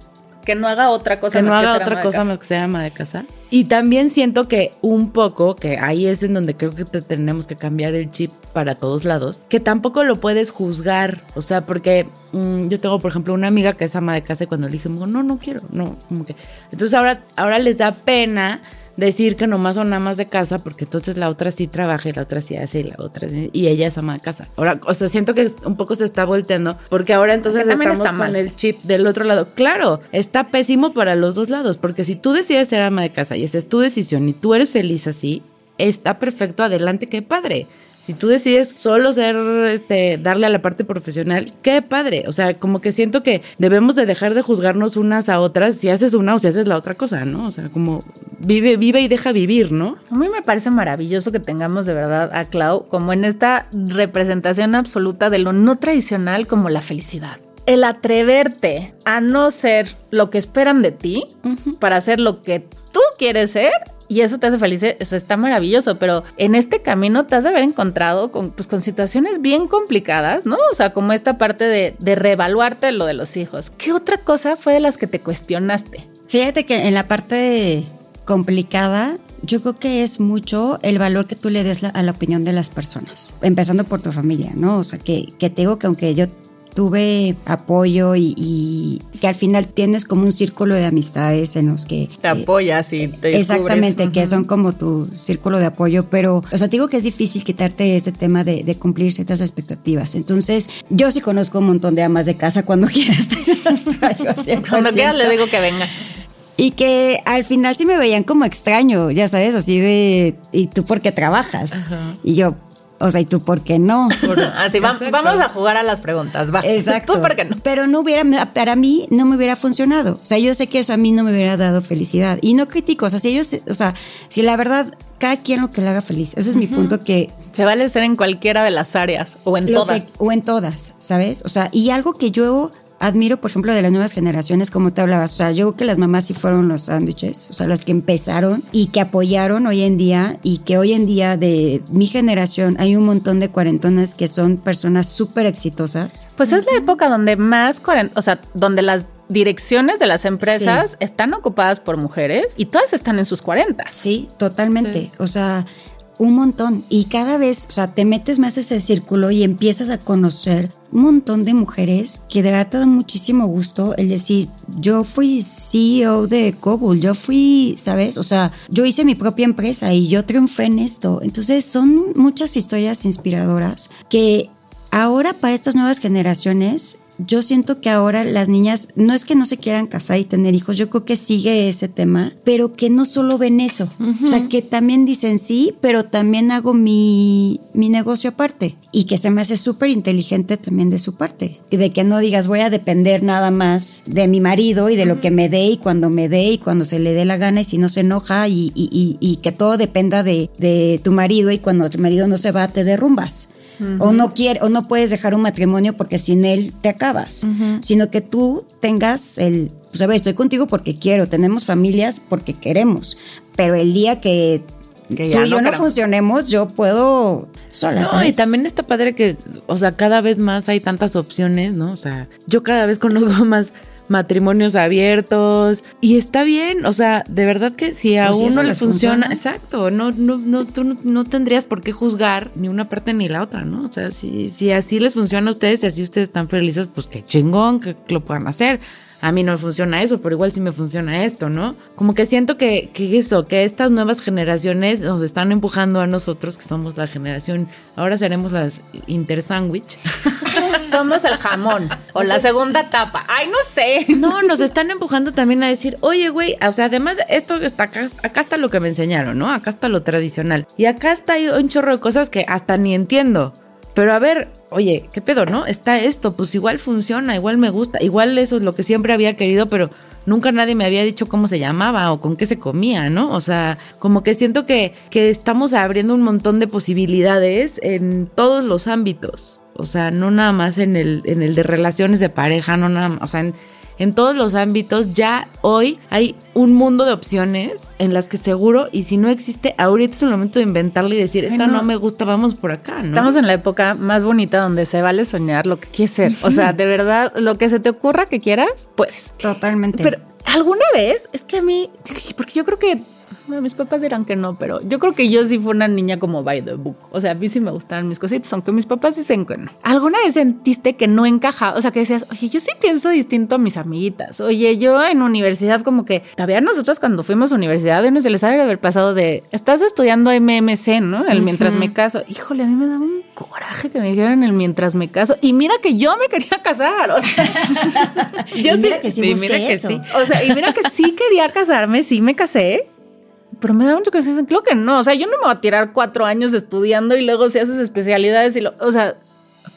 Que no haga otra cosa que no más haga ser otra ama de cosa casa. más que ser ama de casa. Y también siento que un poco, que ahí es en donde creo que te tenemos que cambiar el chip para todos lados, que tampoco lo puedes juzgar. O sea, porque mm, yo tengo, por ejemplo, una amiga que es ama de casa y cuando le dije, no, no quiero, no, como que. Entonces ahora, ahora les da pena decir que nomás son amas de casa porque entonces la otra sí trabaja y la otra sí hace y la otra y ella es ama de casa. Ahora, o sea, siento que un poco se está volteando porque ahora entonces Porque estamos está con el chip del otro lado. Claro, está pésimo para los dos lados porque si tú decides ser ama de casa y esa es tu decisión y tú eres feliz así, está perfecto, adelante, qué padre. Si tú decides solo ser, este, darle a la parte profesional, qué padre. O sea, como que siento que debemos de dejar de juzgarnos unas a otras si haces una o si haces la otra cosa, ¿no? O sea, como vive, vive y deja vivir, ¿no? A mí me parece maravilloso que tengamos de verdad a Clau como en esta representación absoluta de lo no tradicional como la felicidad. El atreverte a no ser lo que esperan de ti para ser lo que tú quieres ser y eso te hace feliz, eso está maravilloso, pero en este camino te has de haber encontrado con, pues, con situaciones bien complicadas, ¿no? O sea, como esta parte de, de reevaluarte lo de los hijos. ¿Qué otra cosa fue de las que te cuestionaste? Fíjate que en la parte complicada, yo creo que es mucho el valor que tú le des a la opinión de las personas, empezando por tu familia, ¿no? O sea, que, que te digo que aunque yo tuve apoyo y, y que al final tienes como un círculo de amistades en los que... Te eh, apoyas y te Exactamente, descubres. que son como tu círculo de apoyo, pero, o sea, te digo que es difícil quitarte este tema de, de cumplir ciertas expectativas. Entonces, yo sí conozco un montón de amas de casa cuando quieras. te las traigo 100%. Cuando quieras le digo que venga. Y que al final sí me veían como extraño, ya sabes, así de, ¿y tú por qué trabajas? Y yo, o sea, ¿y tú por qué no? Así, va- vamos a jugar a las preguntas, va. Exacto. ¿Tú por qué no? Pero no hubiera, para mí no me hubiera funcionado. O sea, yo sé que eso a mí no me hubiera dado felicidad. Y no critico, o sea, si ellos, o sea, si la verdad, cada quien lo que le haga feliz. Ese es mi punto que Se vale ser en cualquiera de las áreas o en todas. que- o en todas, ¿sabes? O sea, y algo que yo admiro, por ejemplo, de las nuevas generaciones, como te hablabas, o sea, yo creo que las mamás sí fueron los sándwiches, o sea, las que empezaron y que apoyaron hoy en día y que hoy en día de mi generación hay un montón de cuarentonas que son personas súper exitosas. Pues es la época donde más, o sea, donde las direcciones de las empresas están ocupadas por mujeres y todas están en sus 40. Sí, totalmente. O sea, un montón. Y cada vez, o sea, te metes más a ese círculo y empiezas a conocer un montón de mujeres que de verdad te da muchísimo gusto el decir, yo fui CEO de Google, yo fui, ¿sabes? O sea, yo hice mi propia empresa y yo triunfé en esto. Entonces, son muchas historias inspiradoras que ahora para estas nuevas generaciones yo siento que ahora las niñas no es que no se quieran casar y tener hijos, yo creo que sigue ese tema, pero que no solo ven eso, o sea, que también dicen sí, pero también hago mi, mi negocio aparte. Y que se me hace súper inteligente también de su parte, y de que no digas voy a depender nada más de mi marido y de lo que me dé y cuando me dé y cuando se le dé la gana y si no se enoja y, y- y- y que todo dependa de, de tu marido y cuando tu marido no se va te derrumbas. O no quiere, o no puedes dejar un matrimonio porque sin él te acabas. Sino que tú tengas el, pues a ver, estoy contigo porque quiero, tenemos familias porque queremos. Pero el día que, Que tú y yo no funcionemos, yo puedo sola. No, ¿sabes? y también está padre que, o sea, cada vez más hay tantas opciones, ¿no? O sea, yo cada vez conozco más matrimonios abiertos y está bien, o sea, de verdad que si a Pues si uno eso le les funciona, funciona. exacto, no, no, no, tú no, no tendrías por qué juzgar ni una parte ni la otra, ¿no? O sea, si, si así les funciona a ustedes y así ustedes están felices, pues qué chingón que lo puedan hacer. A mí no me funciona eso, pero igual sí me funciona esto, ¿no? Como que siento que, que eso, que estas nuevas generaciones nos están empujando a nosotros, que somos la generación, ahora seremos las intersandwich. Somos el jamón o la segunda etapa. Ay, no sé. No, nos están empujando también a decir, oye, güey, o sea, además esto está acá, acá está lo que me enseñaron, ¿no? Acá está lo tradicional. Y acá está un chorro de cosas que hasta ni entiendo. Pero a ver, oye, ¿qué pedo, no? Está esto, pues igual funciona, igual me gusta, igual eso es lo que siempre había querido, pero nunca nadie me había dicho cómo se llamaba o con qué se comía, ¿no? O sea, como que siento que, que estamos abriendo un montón de posibilidades en todos los ámbitos. O sea, no nada más en el, en el de relaciones de pareja, no nada más, o sea, en, en todos los ámbitos ya hoy hay un mundo de opciones en las que seguro, y si no existe, ahorita es el momento de inventarle y decir, esta no. no. me gusta, vamos por acá, ¿no? Estamos en la época más bonita donde se vale soñar lo que quieres ser. O sea, de verdad, lo que se te ocurra que quieras, pues. Totalmente. Pero alguna vez, es que a mí, porque yo creo que mis papás dirán que no, pero yo creo que yo sí fui una niña como by the book. O sea, a mí sí me gustaban mis cositas, aunque mis papás dicen que no. ¿Alguna vez sentiste que no encajaba? O sea, que decías, oye, yo sí pienso distinto a mis amiguitas. Oye, yo en universidad como que, todavía nosotros cuando fuimos a universidad, no se les sabe haber pasado de, estás estudiando MMC, ¿no? El mientras me caso. Híjole, a mí me daba un coraje que me dijeran el mientras me caso. Y mira que yo me quería casar. O sea, yo sí, mira que sí, mira que eso. sí. O sea, y mira que sí quería casarme, sí me casé pero me da mucho que dicen, creo que no, o sea, yo no me voy a tirar cuatro años estudiando y luego si haces especialidades y lo, o sea,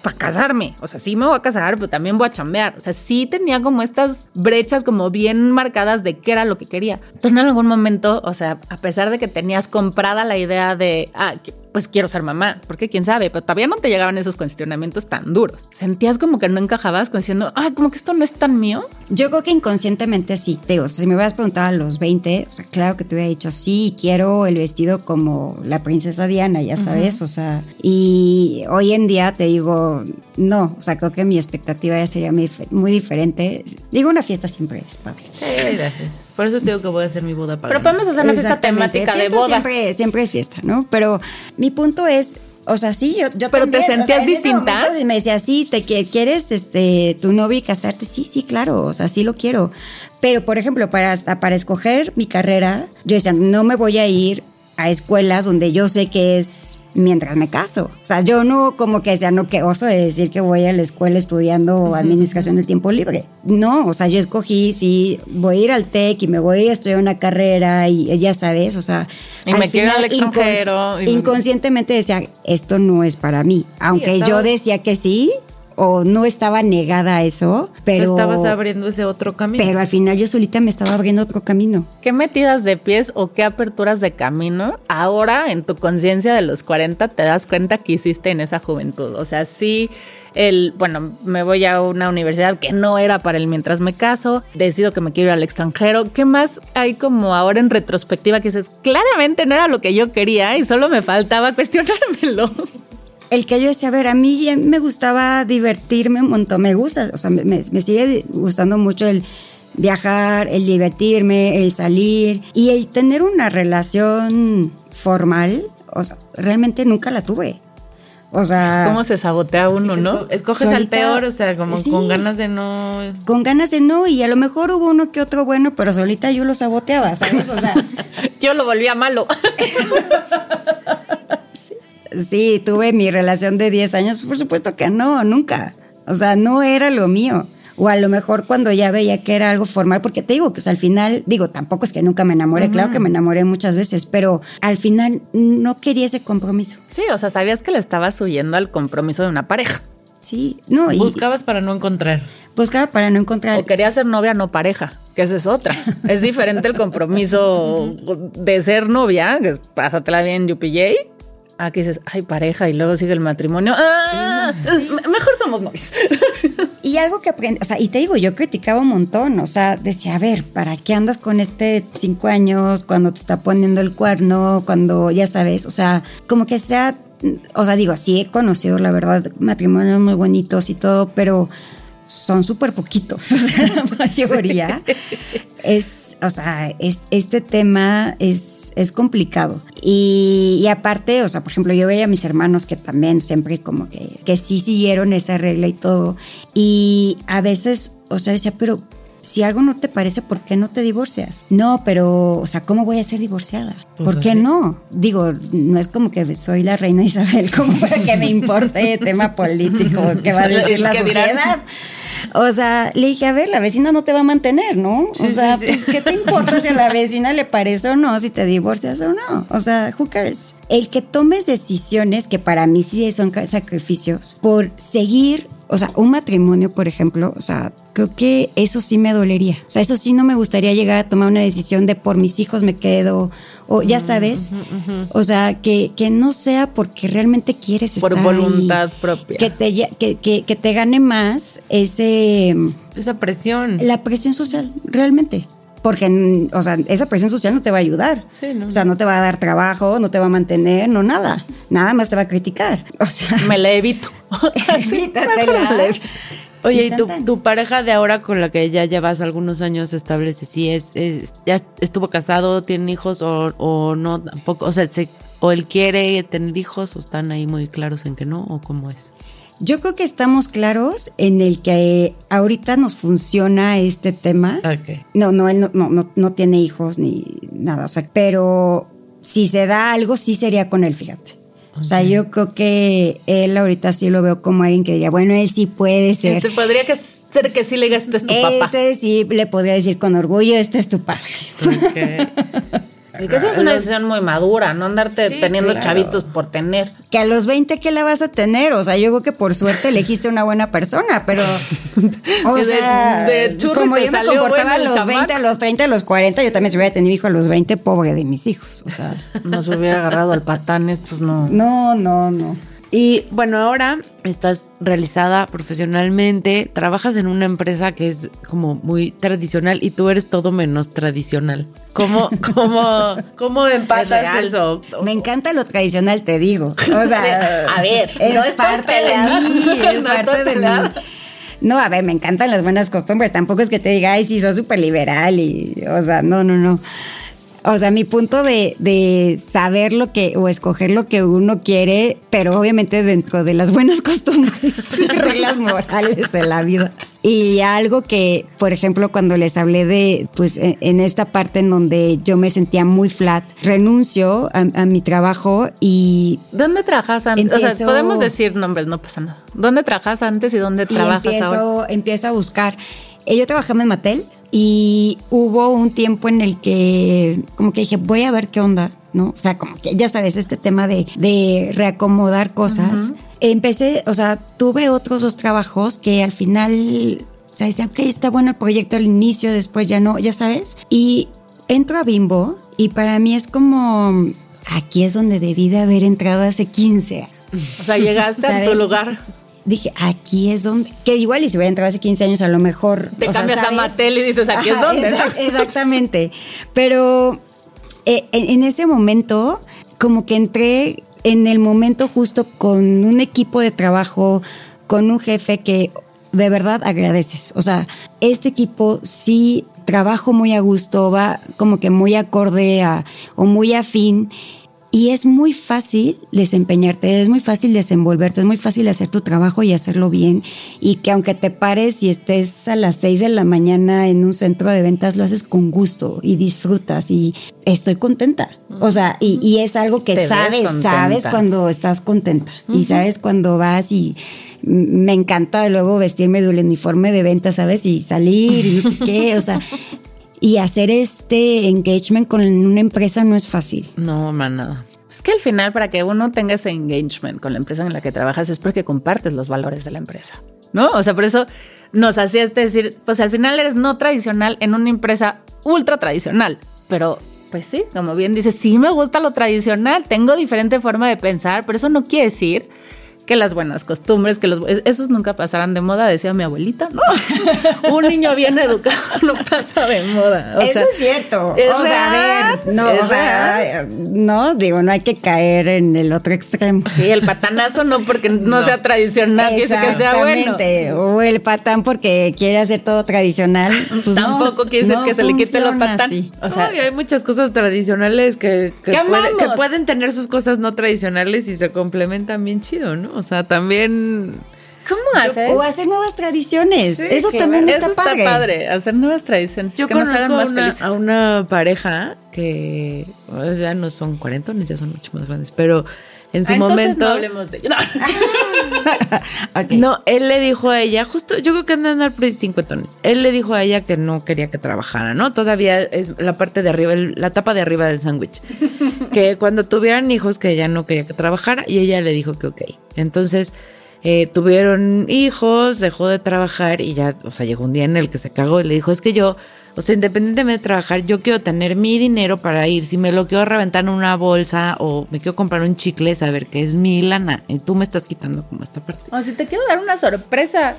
para casarme. O sea, sí me voy a casar, pero también voy a chambear. O sea, sí tenía como estas brechas como bien marcadas de qué era lo que quería. Entonces, en algún momento, o sea, a pesar de que tenías comprada la idea de, ah, pues quiero ser mamá, porque quién sabe, pero todavía no te llegaban esos cuestionamientos tan duros. Sentías como que no encajabas diciendo, ah, como que esto no es tan mío. Yo creo que inconscientemente sí. Te digo, si me hubieras preguntado a los 20, o sea, claro que te hubiera dicho, sí, quiero el vestido como la princesa Diana, ya sabes, o sea, y hoy en día te digo, no, o sea, creo que mi expectativa ya sería muy, diferente. Digo, una fiesta siempre es padre. Sí, gracias. Por eso tengo que voy a hacer mi boda para. Pero podemos hacer una fiesta temática de boda. Siempre, siempre es fiesta, ¿no? Pero mi punto es, o sea, sí, yo, yo Pero te sentías distinta. Y me decía, sí, te quieres este tu novio y casarte, sí, sí, claro, o sea, sí lo quiero. Pero por ejemplo, para para escoger mi carrera, yo decía, no me voy a ir a escuelas donde yo sé que es mientras me caso. O sea, yo no como que sea, no que oso de decir que voy a la escuela estudiando administración del tiempo libre. No, o sea, yo escogí, sí, voy a ir al TEC y me voy a estudiar una carrera y ya sabes, o sea... Y me quiero al extranjero. inconscientemente decía, esto no es para mí. Aunque yo decía que sí, o no estaba negada a eso, pero... Estabas abriendo ese otro camino. Pero al final yo solita me estaba abriendo otro camino. ¿Qué metidas de pies o qué aperturas de camino ahora en tu conciencia de los 40 te das cuenta que hiciste en esa juventud? O sea, sí el, bueno, me voy a una universidad que no era para el mientras me caso, decido que me quiero ir al extranjero. ¿Qué más hay como ahora en retrospectiva que dices, claramente no era lo que yo quería y solo me faltaba cuestionármelo? El que yo decía, a ver, a mí me gustaba divertirme un montón, me gusta, o sea, me, sigue gustando mucho el viajar, el divertirme, el salir y el tener una relación formal, o sea, realmente nunca la tuve. O sea. ¿Cómo se sabotea uno, no? Escoges al peor, o sea, como con ganas de no. Con ganas de no, y a lo mejor hubo uno que otro bueno, pero solita yo lo saboteaba, ¿sabes? O sea. yo lo volvía malo. sí, tuve mi relación de 10 años, por supuesto que no, nunca. O sea, no era lo mío. O a lo mejor cuando ya veía que era algo formal, porque te digo que al final, digo, tampoco es que nunca me enamoré, claro que me enamoré muchas veces, pero al final no quería ese compromiso. Sí, o sea, sabías que le estabas huyendo al compromiso de una pareja. Sí, no. Buscabas para no encontrar. Buscaba para no encontrar. O quería ser novia, no pareja, que esa es otra. es diferente el compromiso de ser novia, que pásatela bien, UPJ, Ah, que dices, ay, pareja, y luego sigue el matrimonio. Ah, mejor somos novios. y algo que aprendí, o sea, y te digo, yo criticaba un montón, o sea, decía, a ver, ¿para qué andas con este cinco años cuando te está poniendo el cuerno, cuando ya sabes, o sea, como que sea, o sea, digo, sí he conocido, la verdad, matrimonios muy bonitos y todo, pero son súper poquitos, o sea, la mayoría. Es, o sea, es, este tema es, es complicado. Y, aparte, o sea, por ejemplo, yo veía a mis hermanos que también siempre como que, que sí siguieron esa regla y todo. Y a veces, o sea, decía, pero si algo no te parece, ¿por qué no te divorcias? No, pero, o sea, ¿cómo voy a ser divorciada? Pues ¿Por qué no? Digo, no es como que soy la reina Isabel, como para que me importe tema político, que va a decir la sociedad. O sea, le dije, a ver, la vecina no te va a mantener, ¿no? o sea, pues, ¿qué te importa si a la vecina le parece o no, si te divorcias o no? O sea, who cares? El que tomes decisiones que para mí sí son sacrificios por seguir o sea, un matrimonio, por ejemplo, o sea, creo que eso sí me dolería. O sea, eso sí no me gustaría llegar a tomar una decisión de por mis hijos me quedo, o ya sabes. O sea, que, que, no sea porque realmente quieres por estar Por voluntad propia. Que te, que, que, que te gane más ese... Esa presión. La presión social, realmente porque, o sea, esa presión social no te va a ayudar. Sí, no. O sea, no te va a dar trabajo, no te va a mantener, no nada. Nada más te va a criticar. O sea, me la evito. Evítatela. Oye, Y ¿y tan, tu, pareja de ahora con la que ya llevas algunos años establece si es, es- ya estuvo casado, tiene hijos o, o no tampoco? O sea, se- o él quiere tener hijos o están ahí muy claros en que no o cómo es. Yo creo que estamos claros en el que ahorita nos funciona este tema. Ok. No, no, él no, no tiene hijos ni nada, o sea, pero si se da algo, sí sería con él, fíjate. O sea, yo creo que él ahorita sí lo veo como alguien que diría, bueno, él sí puede ser. Este podría que ser que sí le digas, este es tu papá. Este sí le podría decir con orgullo, este es tu padre. Y que esa es una decisión muy madura, no andarte Sí, teniendo claro. chavitos por tener. Que a los 20, ¿qué la vas a tener? O sea, yo creo que por suerte elegiste una buena persona, pero. O De- sea, de como yo me comportaba a los chamaco. 20, a los 30, a los 40, yo también si hubiera tenido hijo a los 20, pobre de mis hijos. O sea, Nos hubiera agarrado al patán, estos no. no, no, no. Y bueno, ahora estás realizada profesionalmente, trabajas en una empresa que es como muy tradicional y tú eres todo menos tradicional. ¿Cómo, cómo, cómo empatas real. eso? Me encanta lo tradicional, te digo. O sea, A ver, es no parte peleada. de mí, es No parte de mí. No, a ver, me encantan las buenas costumbres. Tampoco es que te diga, ay, sí, soy súper liberal y, o sea, no, no, no. O sea, mi punto de, de saber lo que, o escoger lo que uno quiere, pero obviamente dentro de las buenas costumbres y reglas morales de la vida. Y algo que, por ejemplo, cuando les hablé de, pues, en, en esta parte en donde yo me sentía muy flat, renuncio a, a mi trabajo y ¿Dónde trabajas antes? O sea, podemos decir nombres, no pasa nada. ¿Dónde trabajas antes y dónde y trabajas empiezo, ahora? empiezo a buscar. Eh, Yo trabajaba en Mattel y hubo un tiempo en el que como que dije, voy a ver qué onda, ¿no? O sea, como que ya sabes, este tema de, de reacomodar cosas. Empecé, o sea, tuve otros dos trabajos que al final, o sea, decía, ok, está bueno el proyecto al inicio, después ya no, ya sabes. Y entro a Bimbo y para mí es como, aquí es donde debí de haber entrado hace 15 años. O sea, llegaste a tu lugar. Dije, aquí es donde. Que igual, y si hubiera entrado hace 15 años, a lo mejor. Te sea, cambias a. Mattel y dices, aquí es donde. exactamente. Pero eh, en, en ese momento, como que entré en el momento justo con un equipo de trabajo, con un jefe que de verdad agradeces. O sea, este equipo sí trabajo muy a gusto, va como que muy acorde a, o muy afín. Y es muy fácil desempeñarte, es muy fácil desenvolverte, es muy fácil hacer tu trabajo y hacerlo bien. Y que aunque te pares y estés a las 6 de la mañana en un centro de ventas, lo haces con gusto y disfrutas y estoy contenta. O sea, y, y es algo que Te sabes, sabes cuando estás contenta y sabes cuando vas y me encanta luego vestirme del uniforme de ventas, ¿sabes? Y salir y no sé qué, o sea... Y hacer este engagement con una empresa no es fácil. No, nada. Es que al final, para que uno tenga ese engagement con la empresa en la que trabajas, es porque compartes los valores de la empresa. ¿No? O sea, por eso nos hacía este decir, pues al final eres no tradicional en una empresa ultra tradicional. Pero, pues sí, como bien dices, sí me gusta lo tradicional, tengo diferente forma de pensar, pero eso no quiere decir que las buenas costumbres, que los esos nunca pasarán de moda, decía mi abuelita, ¿no? Un niño bien educado no pasa de moda. O Eso sea, es cierto. es o sea, a ver, no, es o sea, no, digo, no hay que caer en el otro extremo. Sí, el patanazo no porque no, sea tradicional, dice que sea bueno. Exactamente. O el patán porque quiere hacer todo tradicional. Pues no, Tampoco quiere decir no que se le quite lo patán. así. O sea, No, y hay muchas cosas tradicionales que, que pueden tener sus cosas no tradicionales y se complementan bien chido, ¿no? O sea, también... ¿cómo haces? O hacer nuevas tradiciones. Sí, Eso claro. también está, Eso padre. hacer nuevas tradiciones. Yo que conozco a más una, felices. a una pareja que ya no son cuarentones, ya son mucho más grandes, pero en su Ah, momento... No hablemos de No. Él le dijo a ella, justo, yo creo que andan a por cincuentones. Él le dijo a ella que no quería que trabajara, ¿no? Todavía es la parte de arriba, el- la tapa de arriba del sándwich. que cuando tuvieran hijos, que ella no quería que trabajara, y ella le dijo que ok. Entonces, eh, tuvieron hijos, dejó de trabajar, y ya, o sea, llegó un día en el que se cagó y le dijo, es que yo. O sea, independientemente de trabajar, yo quiero tener mi dinero para ir. Si me lo quiero reventar en una bolsa o me quiero comprar un chicle, saber que es mi lana. Y tú me estás quitando como esta parte. O si te quiero dar una sorpresa.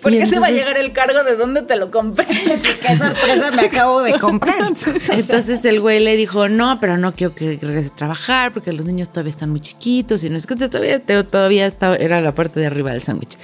¿Por Y qué te va a entonces- llegar el cargo de dónde te lo compré? Qué sorpresa me acabo de comprar. Entonces el güey le dijo, no, pero no quiero que regrese a trabajar porque los niños todavía están muy chiquitos y no es que todavía, todavía estaba, era la parte de arriba del sándwich.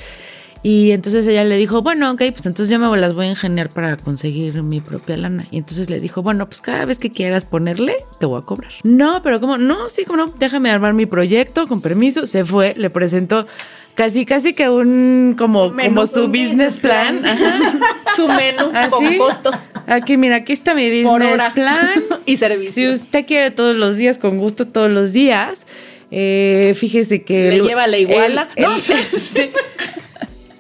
Y entonces ella le dijo, bueno, ok, pues entonces yo me las voy a ingeniar para conseguir mi propia lana. Y entonces le dijo, bueno, pues cada vez que quieras ponerle, te voy a cobrar. No, pero como, no, sí, como no, déjame armar mi proyecto, con permiso. Se fue, le presentó casi, casi que un, como, como su business plan. Su menú Así. con costos. Aquí, mira, aquí está mi business plan. Y servicios. Si usted quiere todos los días, con gusto todos los días. eh, fíjese que... Le el- lleva la iguala. el- No. el- sí.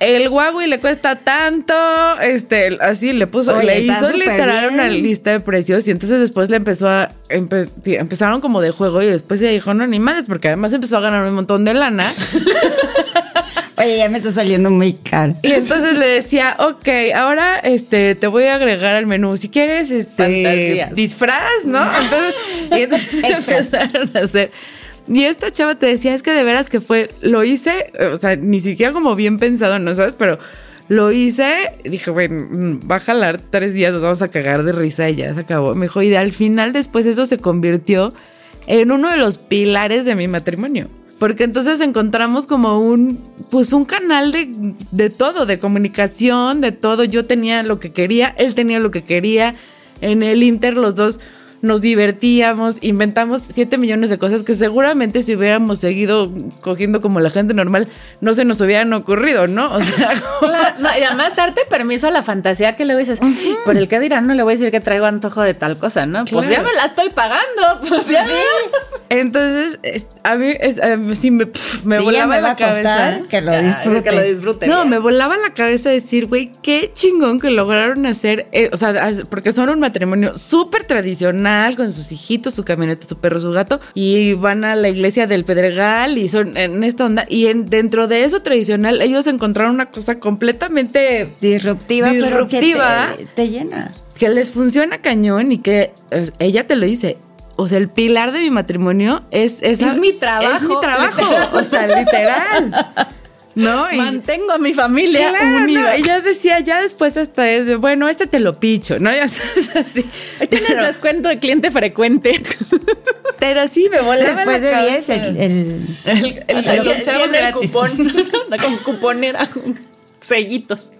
El Huawei le cuesta tanto, este, así le puso, Oye, le hizo literal bien. una lista de precios y entonces después le empezó a, empe- empezaron como de juego y después ella dijo, no, ni madres, porque además empezó a ganar un montón de lana. Oye, ya me está saliendo muy caro. Y entonces le decía, ok, ahora este te voy a agregar al menú. Si quieres, este Fantasías. disfraz, ¿no? Entonces, y entonces empezaron a hacer. Y esta chava te decía, es que de veras que fue, lo hice, o sea, ni siquiera como bien pensado, ¿no sabes? Pero lo hice, dije, mm, va a jalar tres días, nos vamos a cagar de risa y ya se acabó. Me dijo, y al final después eso se convirtió en uno de los pilares de mi matrimonio. Porque entonces encontramos como un, pues un canal de, de todo, de comunicación, de todo. Yo tenía lo que quería, él tenía lo que quería. En el Inter los dos nos divertíamos, inventamos siete millones de cosas que seguramente si hubiéramos seguido cogiendo como la gente normal, no se nos hubieran ocurrido, ¿no? O sea, no, y además darte permiso a la fantasía que le dices, por el que dirán, no le voy a decir que traigo antojo de tal cosa, ¿no? Pues ya me la estoy pagando. Pues ya. Entonces es- a mí, es- a mí sí me, Sí, volaba me la cabeza. que lo disfrute. Que lo disfrute. No, me volaba la cabeza decir, güey, qué chingón que lograron hacer, eh, o sea, porque son un matrimonio súper tradicional, con sus hijitos, su camioneta, su perro, su gato, y van a la iglesia del Pedregal y son en esta onda. Y en, dentro de eso tradicional, ellos encontraron una cosa completamente Disruptiva, Disruptiva. pero que te, te llena. que les funciona cañón y que ella te lo dice. O sea, el pilar de mi matrimonio es esa- Es mi trabajo, Es mi trabajo. literal. O sea, literal. ¿No? Y- Mantengo a mi familia Claro, unida. no, ella decía, ya después hasta es de, bueno, este te lo picho, ¿no? Ya sabes, así. Tienes Pero, descuento de cliente frecuente. pero sí, me volaba Después la de cabeza. 10, el, el- El, el, el, el cupón. con cuponera, con sellitos.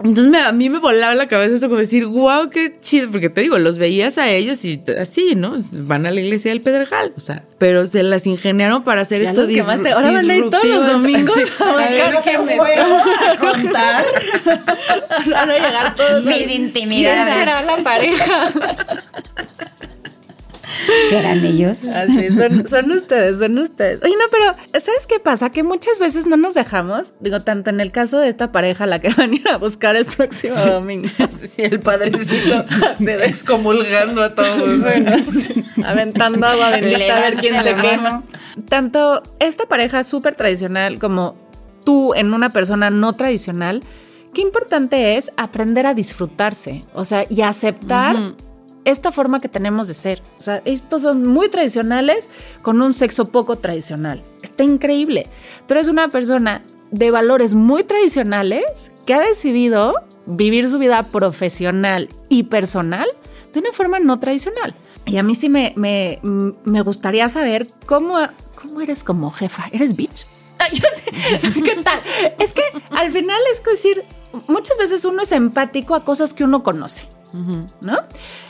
Entonces me- a mí me volaba la cabeza eso como decir, wow, qué chido, porque te digo, los veías a ellos y así, ¿no? Van a la iglesia del Pedregal, o sea, pero se las ingeniaron para hacer Ya esto los quemaste. disru- Ahora van a ir todos los domingos Sí. a ver, buscar ¿qué vuelvo a contar? Van a llegar todos. Mis ¿Quién intimidades. será la pareja? ¿Serán ellos? Así, son, son ustedes, son ustedes. Oye, no, pero ¿sabes qué pasa? Que muchas veces no nos dejamos, digo, tanto en el caso de esta pareja, la que van a ir a buscar el próximo domingo. Sí, el padrecito se excomulgando a todos. Bueno, sí, aventando agua bendita a ver quién se quema. Tanto esta pareja súper tradicional como tú en una persona no tradicional, qué importante es aprender a disfrutarse, o sea, y aceptar esta forma que tenemos de ser. O sea, estos son muy tradicionales con un sexo poco tradicional. Está increíble. Tú eres una persona de valores muy tradicionales que ha decidido vivir su vida profesional y personal de una forma no tradicional. Y a mí sí me, me, gustaría saber cómo, cómo eres como jefa. ¿Eres bitch? ¿Qué tal? Es que al final es decir, muchas veces uno es empático a cosas que uno conoce, ¿no?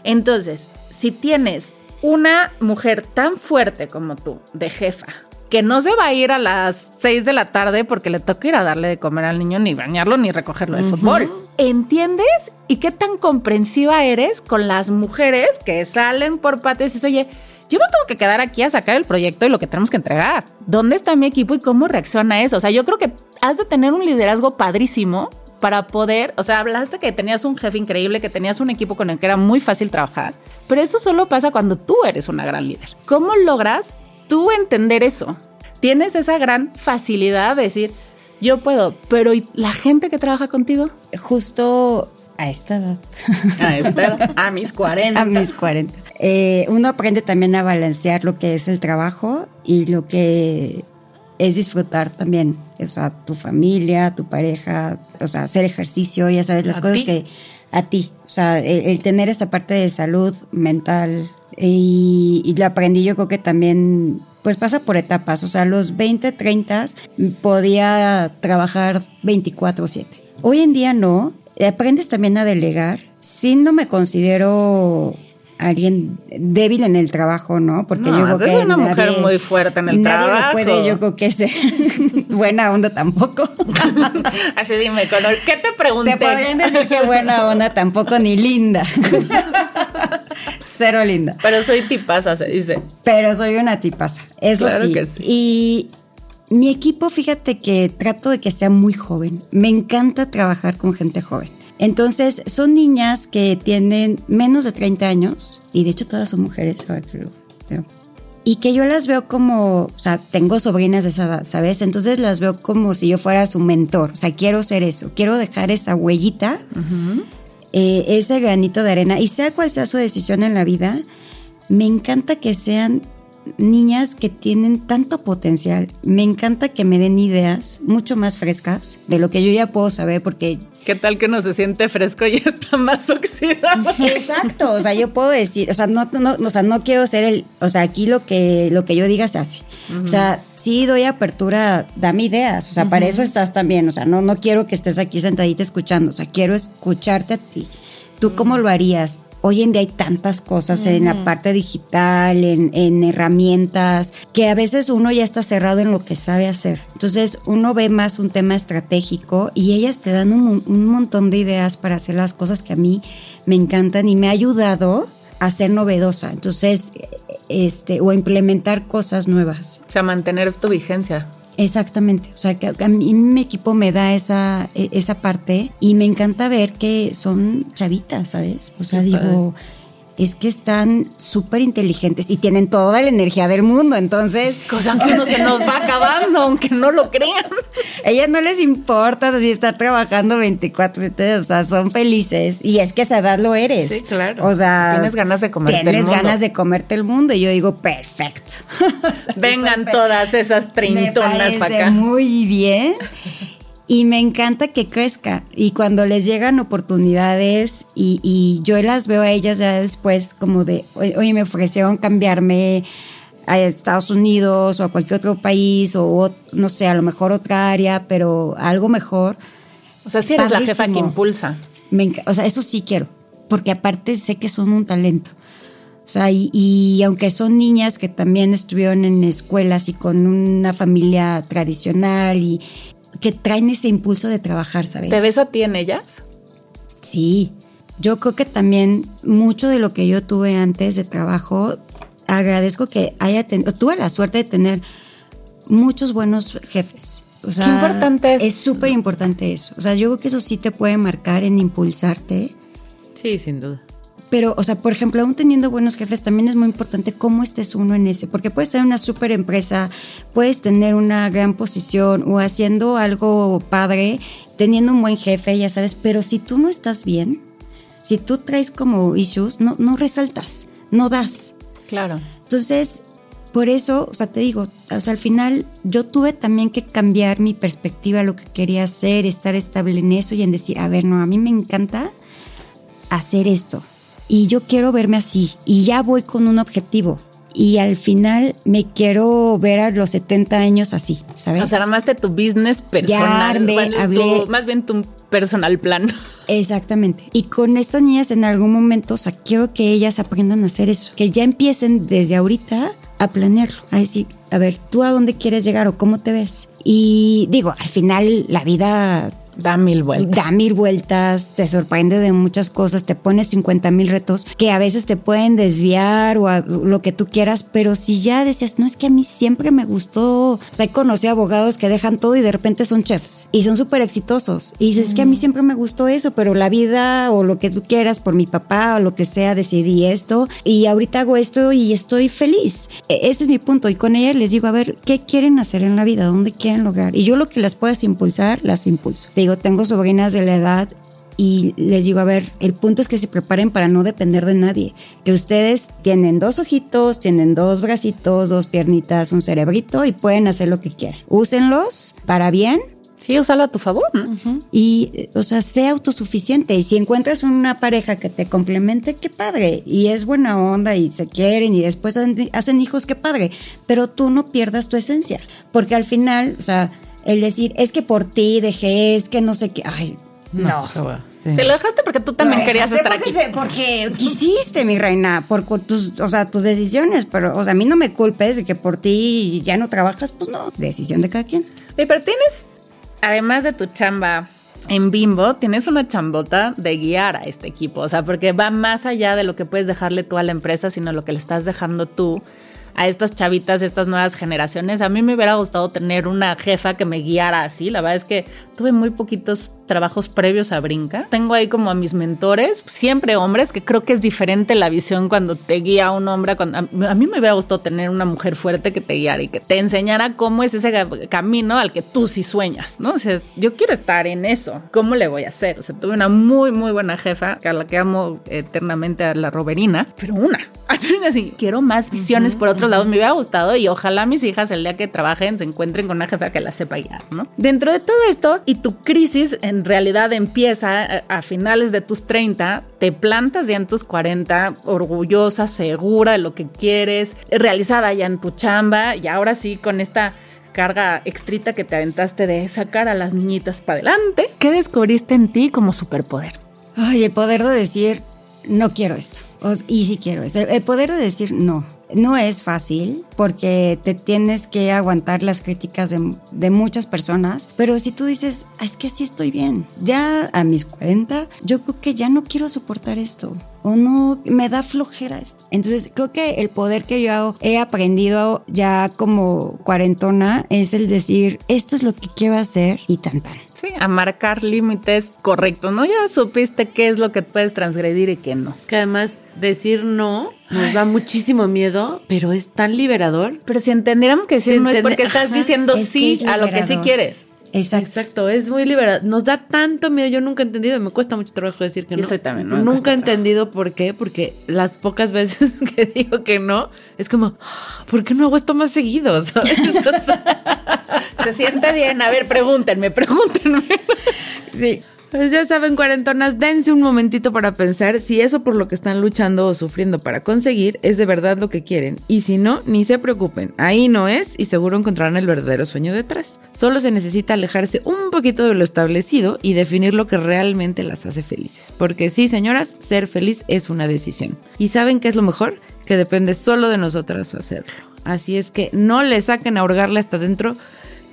Entonces, si tienes una mujer tan fuerte como tú, de jefa, que no se va a ir a las 6 de la tarde porque le toca ir a darle de comer al niño, ni bañarlo, ni recogerlo del fútbol. ¿Entiendes? ¿Y qué tan comprensiva eres con las mujeres que salen por pates y dices, oye, yo me tengo que quedar aquí a sacar el proyecto y lo que tenemos que entregar. ¿Dónde está mi equipo y cómo reacciona a eso? O sea, yo creo que has de tener un liderazgo padrísimo para poder, o sea, hablaste que tenías un jefe increíble, que tenías un equipo con el que era muy fácil trabajar, pero eso solo pasa cuando tú eres una gran líder. ¿Cómo logras tú entender eso? Tienes esa gran facilidad de decir, yo puedo, pero ¿y la gente que trabaja contigo? Justo a esta edad. A, esta, a mis 40. A mis 40. Eh, uno aprende también a balancear lo que es el trabajo y lo que es disfrutar también. O sea, tu familia, tu pareja, o sea, hacer ejercicio, ya sabes, las cosas ti. que a ti. O sea, el, el tener esta parte de salud mental y, y lo aprendí yo creo que también pues pasa por etapas. O sea, a los 20, 30 podía trabajar 24/7. Hoy en día no. Aprendes también a delegar. Sí no me considero alguien débil en el trabajo, ¿no? Porque yo creo que es una mujer muy fuerte en el trabajo. Nadie puede, yo creo que ser buena onda tampoco. Así dime, color, ¿qué te pregunté? Te podrían decir que buena onda tampoco ni linda. Cero linda. Pero soy tipaza, se dice. Pero soy una tipaza, eso sí. Que sí. Y mi equipo, fíjate que trato de que sea muy joven. Me encanta trabajar con gente joven. Entonces, son niñas que tienen menos de 30 años, y de hecho todas son mujeres, y que yo las veo como, o sea, tengo sobrinas de esa edad, ¿sabes? Entonces las veo como si yo fuera su mentor, o sea, quiero ser eso, quiero dejar esa huellita, eh, ese granito de arena, y sea cual sea su decisión en la vida, me encanta que sean niñas que tienen tanto potencial. Me encanta que me den ideas mucho más frescas de lo que yo ya puedo saber porque... ¿Qué tal que no se siente fresco y está más oxidado? Exacto, o sea, yo puedo decir, o sea, no, no, o sea, no quiero ser el, o sea, aquí lo que, lo que yo diga se hace. O sea, sí doy apertura, dame ideas, o sea, para eso estás también, o sea, no, no quiero que estés aquí sentadita escuchando, o sea, quiero escucharte a ti. ¿Tú cómo lo harías? Hoy en día hay tantas cosas en la parte digital, en, herramientas, que a veces uno ya está cerrado en lo que sabe hacer. Entonces uno ve más un tema estratégico y ellas te dan un, un montón de ideas para hacer las cosas que a mí me encantan y me ha ayudado a ser novedosa. Entonces, este, o implementar cosas nuevas. O sea, mantener tu vigencia. Exactamente, o sea que a mí mi equipo me da esa, e, esa parte y me encanta ver que son chavitas, ¿sabes? O sea, digo, es que están súper inteligentes y tienen toda la energía del mundo, entonces... Cosa que no se nos va acabando, aunque no lo crean. A ellas no les importa si estar trabajando 24, o sea, son felices y es que esa edad lo eres. Sí, claro. O sea... Tienes ganas de comerte el mundo. Tienes ganas de comerte el mundo y yo digo, perfecto. Vengan todas esas treintonas para acá. Muy bien. Y me encanta que crezca. Y cuando les llegan oportunidades y, yo las veo a ellas ya después como de, oye, me ofrecieron cambiarme a Estados Unidos o a cualquier otro país o no sé, a lo mejor otra área, pero algo mejor. O sea, si eres la jefa que impulsa. o sea, eso sí quiero, porque aparte sé que son un talento. O sea, y, y, aunque son niñas que también estuvieron en escuelas y con una familia tradicional y, que traen ese impulso de trabajar, ¿sabes? ¿Te ves a ti en ellas? Sí, yo creo que también mucho de lo que yo tuve antes de trabajo, agradezco que haya tenido, tuve la suerte de tener muchos buenos jefes. O sea, Qué importante es. Es súper importante eso. O sea, yo creo que eso sí te puede marcar en impulsarte. Sí, sin duda. Pero, o sea, por ejemplo, aún teniendo buenos jefes, también es muy importante cómo estés uno en ese, porque puedes tener una súper empresa, puedes tener una gran posición o haciendo algo padre, teniendo un buen jefe, ya sabes, pero si tú no estás bien, si tú traes como issues, no, no resaltas, no das. Claro. Entonces, por eso, o sea, te digo, o sea, al final yo tuve también que cambiar mi perspectiva, lo que quería hacer, estar estable en eso y en decir, a ver, no, a mí me encanta hacer esto y yo quiero verme así y ya voy con un objetivo. Y al final me quiero ver a los 70 años así, ¿sabes? O sea, de tu business personal. más bien tu personal plan. Exactamente. Y con estas niñas en algún momento, o sea, quiero que ellas aprendan a hacer eso. Que ya empiecen desde ahorita a planearlo. A decir, a ver, ¿tú a dónde quieres llegar o cómo te ves? Y digo, al final la vida Da mil vueltas. Da mil vueltas, te sorprende de muchas cosas, te pones 50 mil retos que a veces te pueden desviar o lo que tú quieras, pero si ya decías, no es que a mí siempre me gustó, o sea, conocí abogados que dejan todo y de repente son chefs y son súper exitosos. Y dices, es que a mí siempre me gustó eso, pero la vida o lo que tú quieras por mi papá o lo que sea, decidí esto y ahorita hago esto y estoy feliz. E, ese es mi punto. Y con ellas les digo, a ver, ¿qué quieren hacer en la vida? ¿Dónde quieren lograr? Y yo lo que las puedas impulsar, las impulso digo, tengo sobrinas de la edad y les digo, a ver, el punto es que se preparen para no depender de nadie. Que ustedes tienen dos ojitos, tienen dos bracitos, dos piernitas, un cerebrito y pueden hacer lo que quieran. Úsenlos para bien Sí, úsalo a tu favor, ¿no? Y, o sea, sé autosuficiente. Y si encuentras una pareja que te complemente, qué padre. Y es buena onda y se quieren y después hacen hijos, qué padre. Pero tú no pierdas tu esencia. Porque al final, o sea, el decir, es que por ti dejé, es que no sé qué. Ay, no. Sí. Te lo dejaste porque tú también querías estar aquí. porque se- Porque quisiste, mi reina, por tus, o sea, tus decisiones, pero, o sea, a mí no me culpes de que por ti ya no trabajas, pues no, decisión de cada quien. Pero tienes, además de tu chamba en Bimbo, tienes una chambota de guiar a este equipo. O sea, porque va más allá de lo que puedes dejarle tú a la empresa, sino lo que le estás dejando tú a estas chavitas, estas nuevas generaciones. A mí me hubiera gustado tener una jefa que me guiara así. La verdad es que tuve muy poquitos trabajos previos a Brinca. Tengo ahí como a mis mentores, siempre hombres, que creo que es diferente la visión cuando te guía un hombre. Cuando, a, a mí me hubiera gustado tener una mujer fuerte que te guiara y que te enseñara cómo es ese camino al que tú sí sueñas, ¿no? O sea, yo quiero estar en eso. ¿Cómo le voy a hacer? O sea, tuve una muy, muy buena jefa, a la que amo eternamente a la Roberina, pero una. Así, así. Quiero más visiones por otros lados. Me hubiera gustado y ojalá mis hijas el día que trabajen se encuentren con una jefa que la sepa guiar, ¿no? Dentro de todo esto y tu crisis en realidad empieza a, a finales de tus 30, te plantas ya en tus 40, orgullosa, segura de lo que quieres, realizada ya en tu chamba y ahora sí con esta carga extrita que te aventaste de sacar a las niñitas para adelante. ¿Qué descubriste en ti como superpoder? Ay, el poder de decir, no quiero esto. Y sí quiero eso. El poder de decir no. No es fácil porque te tienes que aguantar las críticas de, de muchas personas. Pero si tú dices, "Ah, es que así estoy bien. Ya a mis 40, yo creo que ya no quiero soportar esto. O no, me da flojera esto. Entonces creo que el poder que yo he aprendido ya como cuarentona es el decir, esto es lo que quiero hacer y tan tan. Sí, a marcar límites correctos, ¿no? Ya supiste qué es lo que puedes transgredir y qué no. Es que además decir no nos da muchísimo miedo, pero es tan liberador. Pero si entendiéramos que decir Si no es porque estás Ajá. diciendo Es sí a lo que sí quieres. Exacto. Exacto, es muy liberador. Nos da tanto miedo. Yo nunca he entendido, me cuesta mucho trabajo decir que Yo no. soy también, ¿no? Nunca he entendido por qué, porque las pocas veces que digo que no, es como, ¿por qué no hago esto más seguido? ¿Sabes? O sea, Se siente bien. A ver, pregúntenme, pregúntenme. Sí. Pues ya saben, cuarentonas, dense un momentito para pensar si eso por lo que están luchando o sufriendo para conseguir es de verdad lo que quieren. Y si no, ni se preocupen. Ahí no es y seguro encontrarán el verdadero sueño detrás. Solo se necesita alejarse un poquito de lo establecido y definir lo que realmente las hace felices. Porque sí, señoras, ser feliz es una decisión. ¿Y saben qué es lo mejor? Que depende solo de nosotras hacerlo. Así es que no le saquen a hasta adentro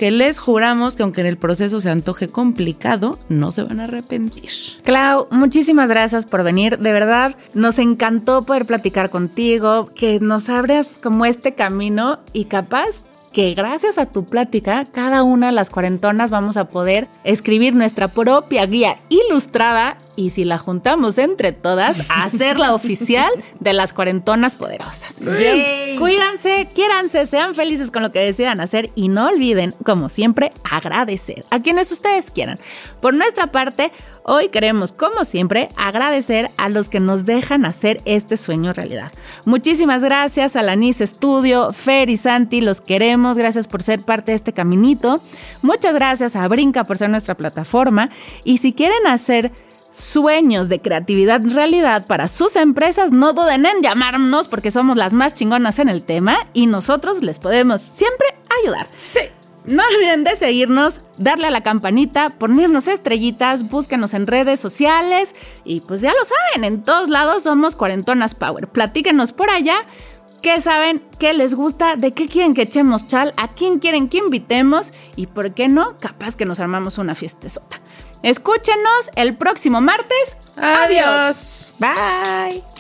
que les juramos que aunque en el proceso se antoje complicado, no se van a arrepentir. Clau, muchísimas gracias por venir. De verdad, nos encantó poder platicar contigo, que nos abras como este camino y capaz que gracias a tu plática, cada una de las cuarentonas vamos a poder escribir nuestra propia guía ilustrada y si la juntamos entre todas, hacerla oficial de las cuarentonas poderosas. Yay. Cuídense, quiéranse, sean felices con lo que decidan hacer y no olviden, como siempre, agradecer a quienes ustedes quieran. Por nuestra parte, hoy queremos, como siempre, agradecer a los que nos dejan hacer este sueño realidad. Muchísimas gracias a la NIS Studio, Fer y Santi, los queremos, gracias por ser parte de este caminito. Muchas gracias a Brinca por ser nuestra plataforma y si quieren hacer sueños de creatividad realidad para sus empresas, no duden en llamarnos porque somos las más chingonas en el tema y nosotros les podemos siempre ayudar. Sí. No olviden de seguirnos, darle a la campanita, ponernos estrellitas, búsquenos en redes sociales y pues ya lo saben, en todos lados somos Cuarentonas Power. Platíquenos por allá qué saben, qué les gusta, de qué quieren que echemos chal, a quién quieren que invitemos y por qué no, capaz que nos armamos una fiestezota. Escúchenos el próximo martes. Adiós. Adiós. Bye.